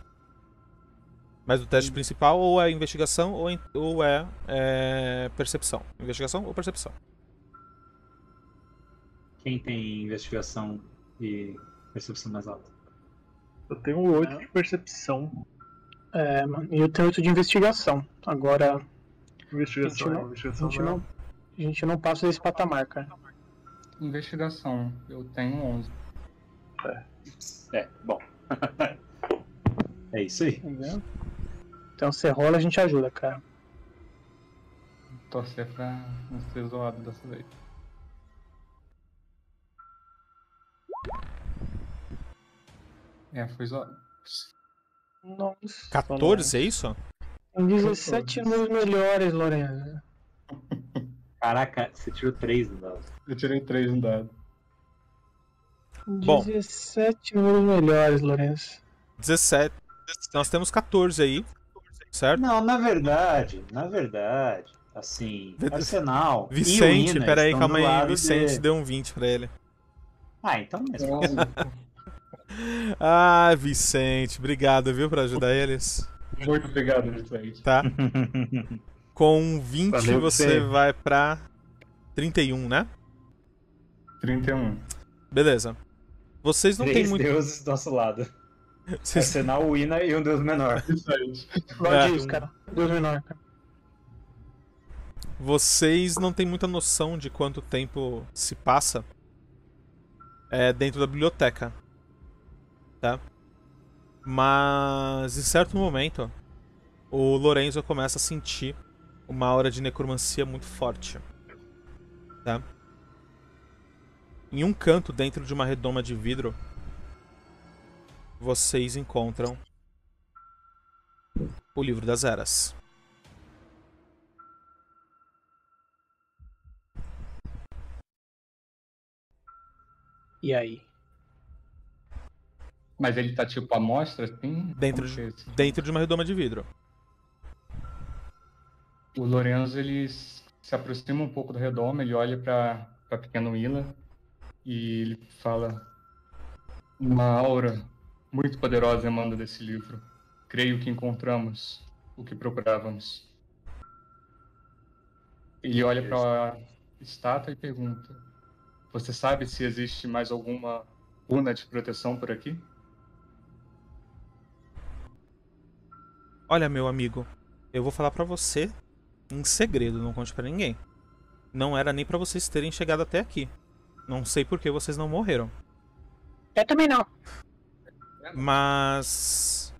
Mas o teste principal ou é investigação ou, in- ou é, é percepção. Investigação ou percepção. Quem tem investigação e percepção mais alta? Eu tenho um 8 de percepção. É, e eu tenho oito de investigação. Agora, Investigação, Gente, não- a investigação. gente não é- não, a gente não passa desse patamar, cara. Investigação. Eu tenho 11. É, bom. é isso aí. Entendeu? Então você rola, a gente ajuda, cara. Torcer pra não ser zoado dessa vez. É, foi zoado. Nossa. 14, é isso? Tem 17 números melhores, Lorenzo. Caraca, você tirou 3 no dado. Eu tirei 3 no dado. Bom. 17 números melhores, Lourenço. 17. Nós temos 14 aí. Certo? Não, na verdade, na verdade, assim, Arsenal. Vicente, Wina pera aí, estão calma aí. Vicente de- deu um 20 pra ele. Ah, então mesmo. Ah, Vicente, obrigado, viu, pra ajudar eles. Muito obrigado, Vicente. Tá? Com 20 Valeu, você vai pra 31, né? 31. Beleza. Vocês não têm Três muito. deuses do nosso lado. Vocês... Arsenal, Wina e um deus menor. Vicente. Guarde É. isso, cara. Deus menor, cara. Vocês não têm muita noção de quanto tempo se passa é, dentro da biblioteca. Tá? Mas em certo momento, o Lorenzo começa a sentir uma aura de necromancia muito forte. Tá? Em um canto dentro de uma redoma de vidro, vocês encontram o livro das eras. E aí? Mas ele tá tipo amostra, assim? Dentro de- é? Dentro de uma redoma de vidro. O Lorenzo, ele se aproxima um pouco do redoma, ele olha pra, pra pequena Willa e ele fala uma aura muito poderosa emana desse livro. Creio que encontramos o que procurávamos. Ele olha pra estátua e pergunta: Você sabe se existe mais alguma runa de proteção por aqui? Olha, meu amigo, eu vou falar pra você em segredo, não conte pra ninguém. Não era nem pra vocês terem chegado até aqui. Não sei por que vocês não morreram. Eu também não. Mas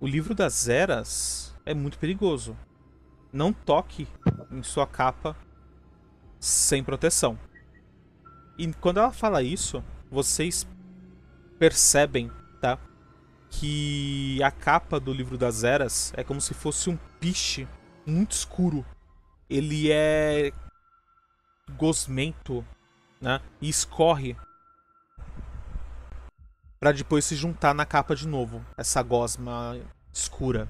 o livro das eras é muito perigoso. Não toque em sua capa sem proteção. E quando ela fala isso, vocês percebem, tá? Que a capa do livro das eras é como se fosse um piche muito escuro. Ele é gosmento, né? E escorre Pra depois se juntar na capa de novo. Essa gosma escura.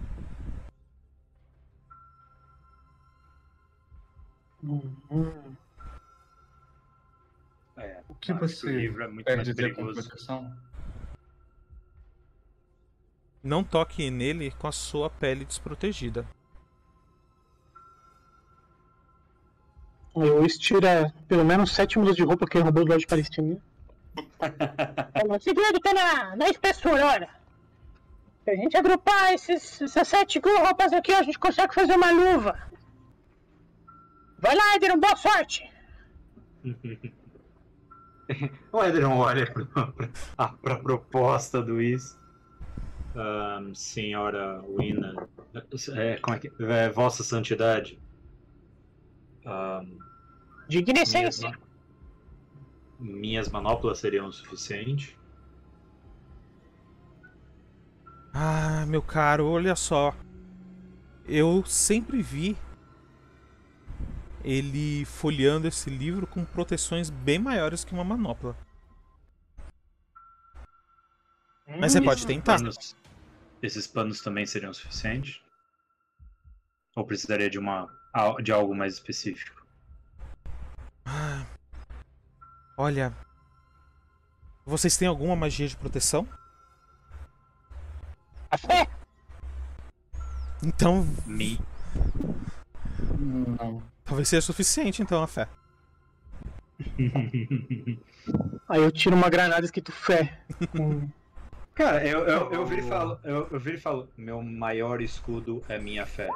Hum, É, O que você livro é muito quer mais perigoso. Não toque nele com a sua pele desprotegida. Eu estira pelo menos 7 mudas de roupa que ele roubou do lado de Palestina. O segredo tá na, na espessura, olha. Se a gente agrupar esses, essas sete roupas aqui, a gente consegue fazer uma luva. Vai lá, Ederon, boa sorte! O Edron olha para a proposta do Is. Ahn, senhora Wina, é, como é que é, Vossa Santidade. Ahn, Dignicência! minhas, minhas manoplas seriam o suficiente? Ah, meu caro, olha só. Eu sempre vi ele folheando esse livro com proteções bem maiores que uma manopla. Mas você Hum, pode tentar. Panos- esses panos também seriam suficientes? Ou precisaria de uma de algo mais específico? Olha. Vocês têm alguma magia de proteção? A fé! Então, Me. Não. talvez seja suficiente, então, a fé. Aí eu tiro uma granada escrito fé. Cara, eu, eu, eu viro e falo, eu, eu viro e falo, meu maior escudo é minha fé.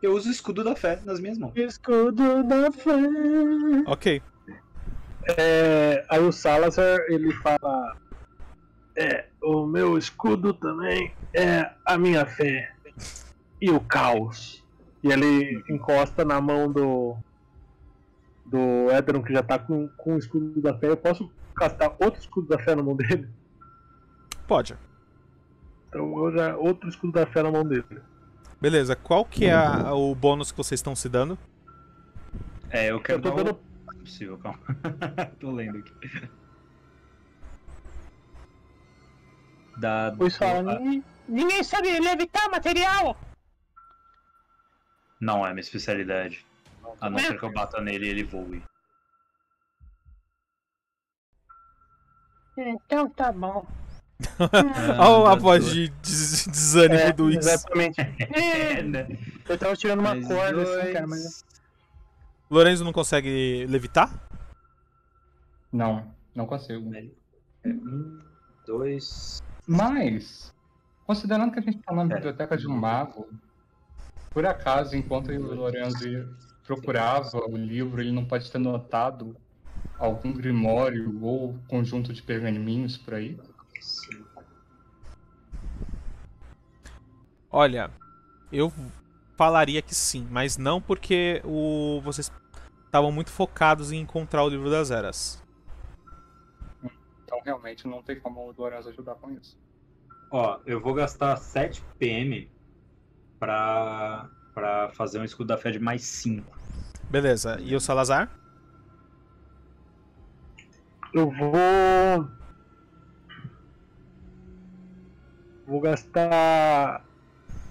Eu uso o escudo da fé nas minhas mãos. Escudo da fé. Ok. É, aí o Salazar ele fala: É, o meu escudo também é a minha fé e o caos. E ele encosta na mão do do Edron que já tá com, com o escudo da fé. Eu posso castar outro escudo da fé na mão dele? Pode. Então eu já outro escudo da fé na mão dele. Beleza, qual que é a- o bônus que vocês estão se dando? É, eu quero Eu tô dar o- dando Não é possível, calma. tô lendo aqui. Da, Pois fala, "Ninguém- ninguém sabe levitar material! Não é minha especialidade. A não ser que eu bata nele e ele voe. Então tá bom. Olha a das voz de des- desânimo É, do Is. exatamente. Eu tava tirando uma Mais corda assim, dois. cara, mas. Lorenzo não consegue levitar? Não, não consigo. É, um, dois. Mas, considerando que a gente tá na É. biblioteca de um mago, por acaso, enquanto o Lorenzo procurava o livro, ele não pode ter notado algum grimório ou conjunto de pergaminhos por aí? Olha, eu falaria que sim, mas não porque o vocês estavam muito focados em encontrar o livro das eras. Então, realmente, não tem como o Lorenzo ajudar com isso. Ó, eu vou gastar 7 PM pra, pra fazer um escudo da fé de mais 5. Beleza, e o Salazar? Eu vou. Vou gastar.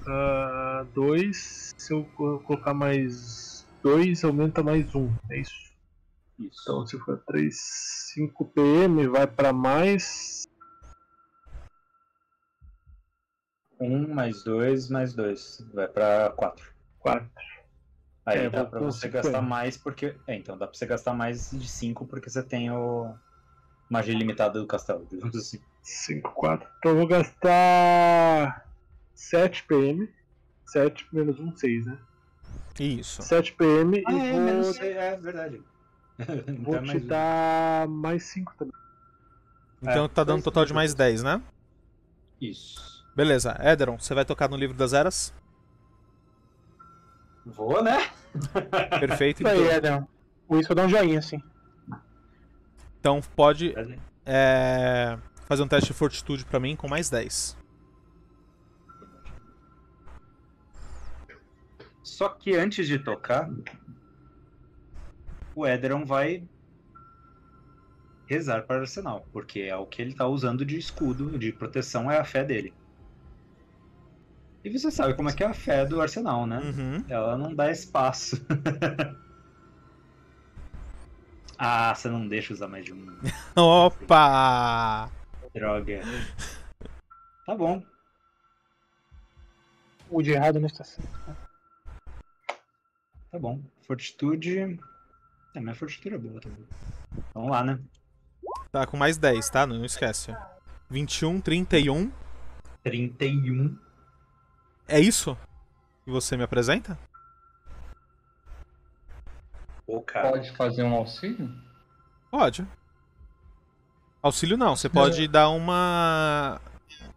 ah, dois. Se eu co- colocar mais dois, aumenta mais um. É isso. Isso. Então, se for 3, 5 PM, vai pra mais. 1 mais 2 mais 2. Vai pra 4. 4. Aí É, dá pra você gastar mais porque. É, então dá pra você gastar mais de 5 porque você tem o. Magia ilimitada do castelo, digamos assim. 5, 4. Então eu vou gastar 7 PM. 7 menos 1, 6, né? Isso. 7 PM Ah, e é, vou, menos, é, é verdade. vou é te mais um. dar mais 5 também. Então É, tá dando um total de mais 10, né? Isso. Beleza, Ederon, você vai tocar no livro das eras? Vou, né? Perfeito. Isso aí, Então, Edão. O isso eu dou um joinha assim. então pode é, fazer um teste de fortitude pra mim com mais 10. Só que antes de tocar, o Ederon vai rezar para o arsenal, porque é o que ele tá usando de escudo, de proteção, é a fé dele. E você sabe como é que é a fé do arsenal, né? Uhum. Ela não dá espaço. ah, você não deixa usar mais de um. Opa! Droga. Tá bom. O de errado não está certo. Tá bom. Fortitude. É, minha fortitude é boa também. Vamos lá, né? Tá com mais 10, tá? Não esquece. 21, 31. 31. É isso? que você me apresenta? Pô, cara. Pode fazer um auxílio? Pode. Auxílio não, você pode dar uma.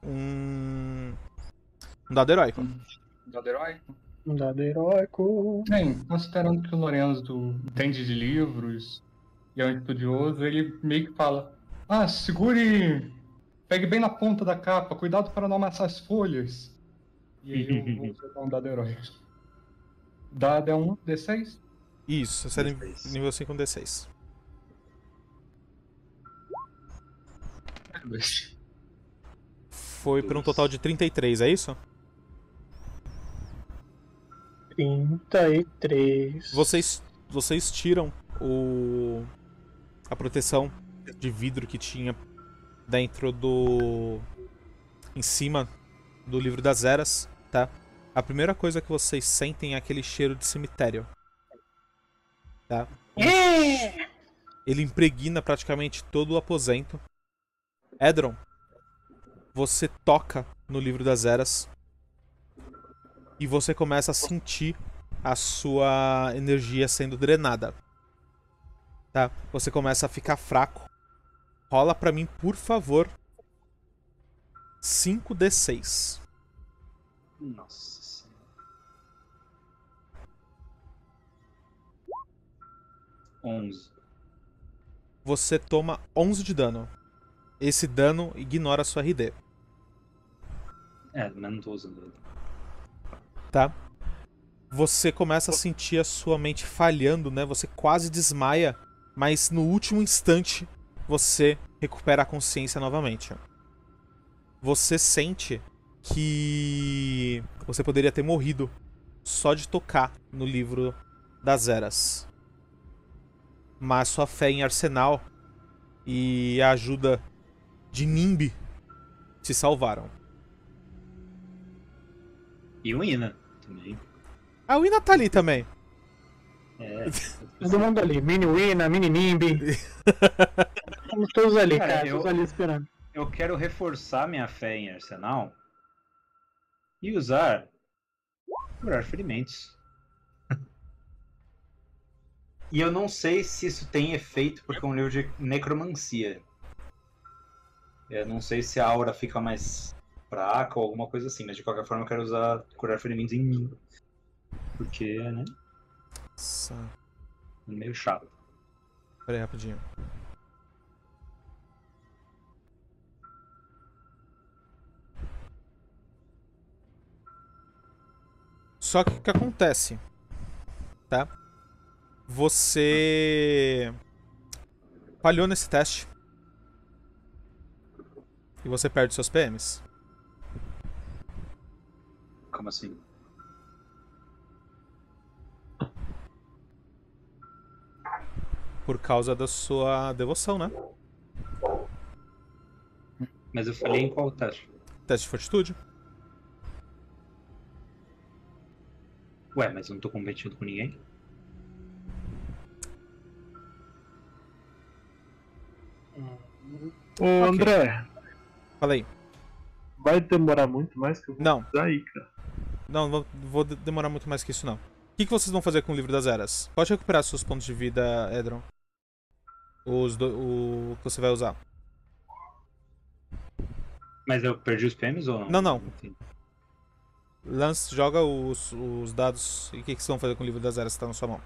Um. Um dado heróico. Dado heróico? Um dado heróico. Bem, considerando que o Lorenzo entende de livros e é um estudioso, ele meio que fala: Ah, segure. Pegue bem na ponta da capa, cuidado para não amassar as folhas. E aí eu vou jogar um dado heróico. Dado é um D6? Isso, você é D6. nível 5 D6. Foi por um total de 33, é isso? 33. Vocês, vocês tiram o a proteção de vidro que tinha dentro do. em cima do livro das eras, tá? A primeira coisa que vocês sentem é aquele cheiro de cemitério. Tá? É! Ele impregna praticamente todo o aposento. Edron, você toca no livro das eras e você começa a sentir a sua energia sendo drenada. Tá? Você começa a ficar fraco. Rola pra mim, por favor. 5d6. Nossa senhora. Onze. Você toma 11 de dano. Esse dano ignora a sua RD, É, mas não tô usando tá? Você começa a sentir a sua mente falhando, né? Você quase desmaia, mas no último instante você recupera a consciência novamente. Você sente que você poderia ter morrido só de tocar no livro das eras. Mas sua fé em Arsenal e a ajuda de Nimbi te salvaram. E o Ina também. A Wina tá ali também. É. Todo mundo ali. Mini Wina, Mini Nimbi. Estamos todos ali, Cara, cara. eu- Todos ali esperando. Eu quero reforçar minha fé em Arsenal e usar curar ferimentos. e eu não sei se isso tem efeito porque é um livro de necromancia. Eu não sei se a aura fica mais fraca ou alguma coisa assim, mas de qualquer forma eu quero usar curar ferimentos em mim. Porque, né? Nossa. É meio chato. Pera aí, rapidinho. Só que o que acontece? Tá? Você falhou nesse teste. E você perde seus PMs. Como assim? Por causa da sua devoção, né? Mas eu falei em qual teste? Teste de fortitude. Ué, mas eu não tô competindo com ninguém? Ô, André, Fala aí. vai demorar muito mais que eu vou Não, cara. Não, vou, vou de- demorar muito mais que isso, não. O que, que vocês vão fazer com o livro das eras? Pode recuperar seus pontos de vida, Edron. Os do, o que você vai usar. Mas eu perdi os PMs ou não? Não, não. Entendi. Lance, joga os, os dados. E o que, que vocês vão fazer com o livro das eras que tá na sua mão?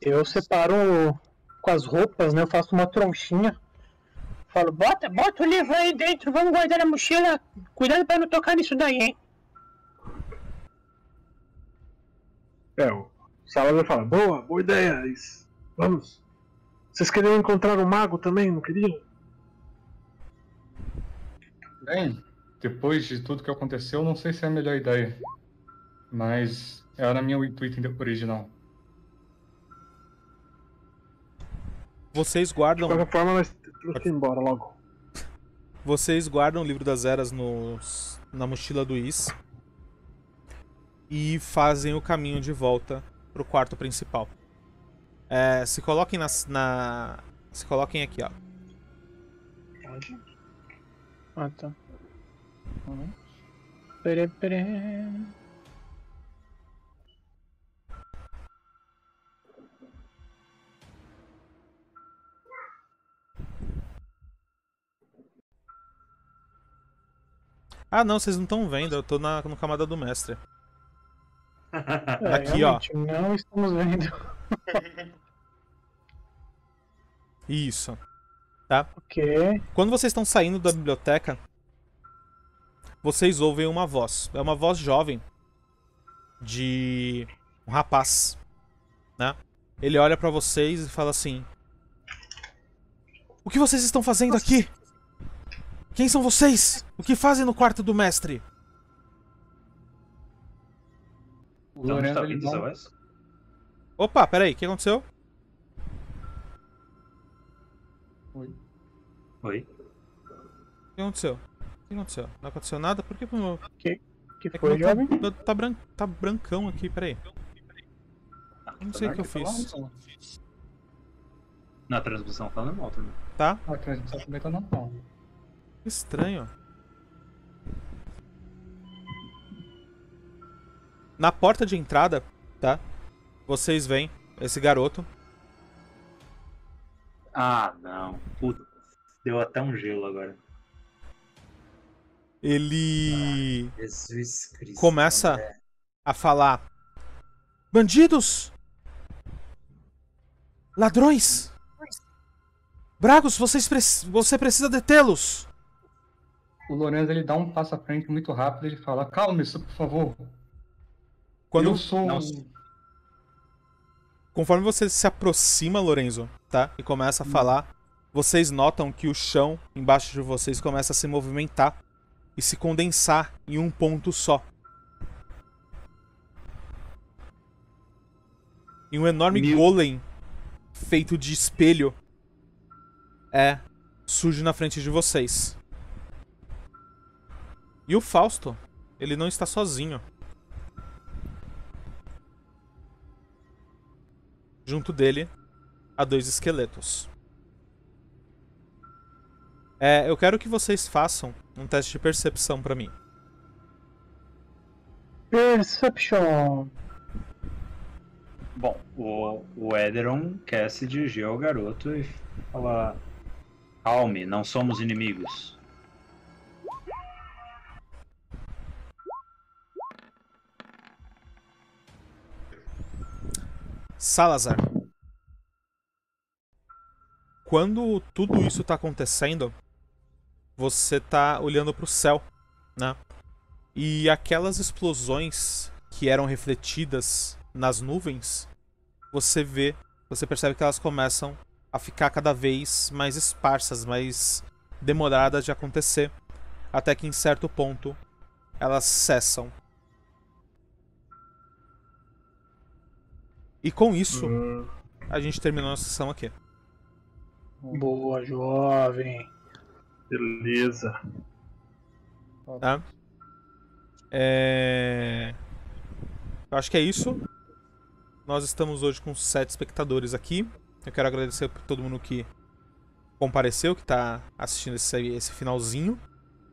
Eu separo com as roupas, né? Eu faço uma tronchinha. Falo, bota, bota o livro aí dentro, vamos guardar na mochila. Cuidado pra não tocar nisso daí, hein? É, o Salazar fala, boa, boa ideia. isso. Vamos. Vocês queriam encontrar o mago também, não queriam? Bem, depois de tudo que aconteceu, não sei se é a melhor ideia. Mas era meu intuito original. Vocês De guardam. qualquer forma, nós ir embora logo. Vocês guardam o livro das eras no, na mochila do Is. E fazem o caminho de volta pro quarto principal. É, se coloquem nas- na. Se coloquem aqui, ó. Ah, tá. Uhum. Pere, pere. Ah, não, vocês não estão vendo. Eu tô na, no camada do mestre. É, Aqui, ó. Não estamos vendo. Isso. Ok. Quando vocês estão saindo da biblioteca, vocês ouvem uma voz. É uma voz jovem de um rapaz, né? Ele olha pra vocês e fala assim: O que vocês estão fazendo aqui? Quem são vocês? O que fazem no quarto do mestre? O Então, onde Lorenzo tá essa não, voz? Opa, peraí, o que aconteceu? Oi. Oi? O que aconteceu? O que aconteceu? Não aconteceu nada? Por que meu. Que É que foi, meu jovem? tá, tá, bran... tá brancão aqui, peraí. Eu não sei o que eu Tá fiz. Na transmissão tá normal também. Tá? A transmissão também tá normal. Que estranho. Na porta de entrada, tá? Vocês veem esse garoto. Ah, não. Puta. Deu até um gelo agora. Ele Jesus Cristo. Começa- André. a falar: Bandidos! Ladrões! Bragos, vocês preci- você precisa detê-los! O Lorenzo ele dá um passo à frente muito rápido e ele fala: Calme-se, por favor. Quando, Eu sou. Não, Conforme você se aproxima, Lorenzo, tá? E começa a falar, vocês notam que o chão embaixo de vocês começa a se movimentar e se condensar em um ponto só. E um enorme Mil- golem feito de espelho é surge na frente de vocês. E o Fausto, ele não está sozinho. Junto dele, há dois esqueletos. É, eu quero que vocês façam um teste de percepção pra mim. Perception. Bom, o, o Ederon quer se dirigir ao garoto e falar: Calme, não somos inimigos. Salazar. Quando tudo isso tá acontecendo, você tá olhando pro céu, né? E aquelas explosões que eram refletidas nas nuvens, você vê, você percebe que elas começam a ficar cada vez mais esparsas, mais demoradas de acontecer, até que em certo ponto elas cessam. E com isso, Hum, a gente terminou a sessão aqui. Boa, jovem. beleza. Tá? É... Eu acho que é isso. Nós estamos hoje com sete espectadores aqui. Eu quero agradecer por todo mundo que compareceu, que está assistindo esse, esse finalzinho,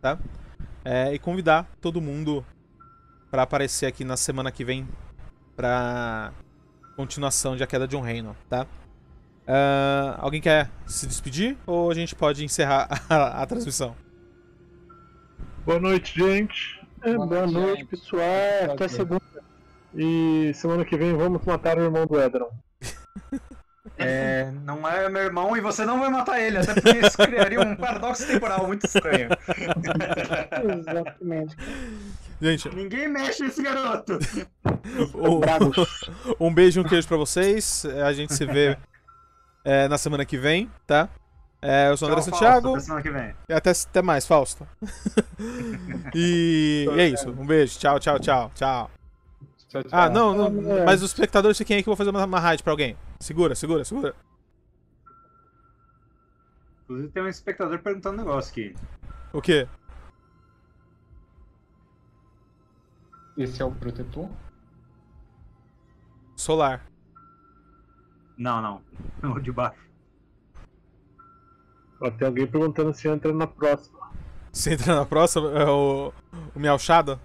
tá? É, e convidar todo mundo para aparecer aqui na semana que vem para continuação de A Queda de um Reino, tá? Ah, alguém quer se despedir ou a gente pode encerrar a, a transmissão? Boa noite, gente. É, Boa boa noite, pessoal. Até segunda. E semana que vem vamos matar o irmão do Edron. É, não é meu irmão e você não vai matar ele, até porque isso criaria um paradoxo temporal muito estranho. Exatamente. Gente, Ninguém mexe nesse garoto. Bragos. um beijo e um queijo pra vocês. A gente se vê é, na semana que vem, tá? É, eu sou o André Tchau, Santiago. Fausto, até semana que vem. E até, até mais, Fausto. e, e é isso. Um beijo. Tchau, tchau, tchau, tchau. Tchau, tchau. Ah, não, não. É. Mas os espectadores fiquem aí que eu vou fazer uma, uma raid pra alguém. Segura, segura, segura. Inclusive tem um espectador perguntando um negócio aqui. O quê? Esse é o protetor? Solar. Não, não. O de baixo. Ó, tem alguém perguntando se entra na próxima. Você entra na próxima, é o, o Miau Shadow.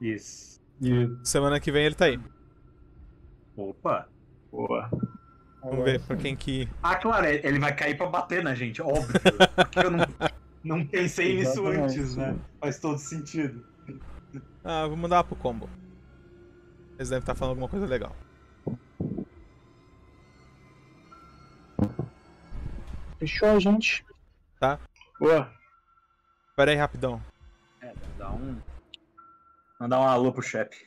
Isso. E... Semana que vem ele tá aí. Opa. Boa. Vamos ver pra quem que. Ah, claro, ele vai cair pra bater na gente, óbvio. Porque eu não, não pensei nisso Exatamente. antes, né? Faz todo sentido. Ah, vou mandar pro combo. Eles devem estar falando alguma coisa legal. Fechou, gente? Boa. Pera aí, rapidão. É, dá um. Mandar um alô pro chefe.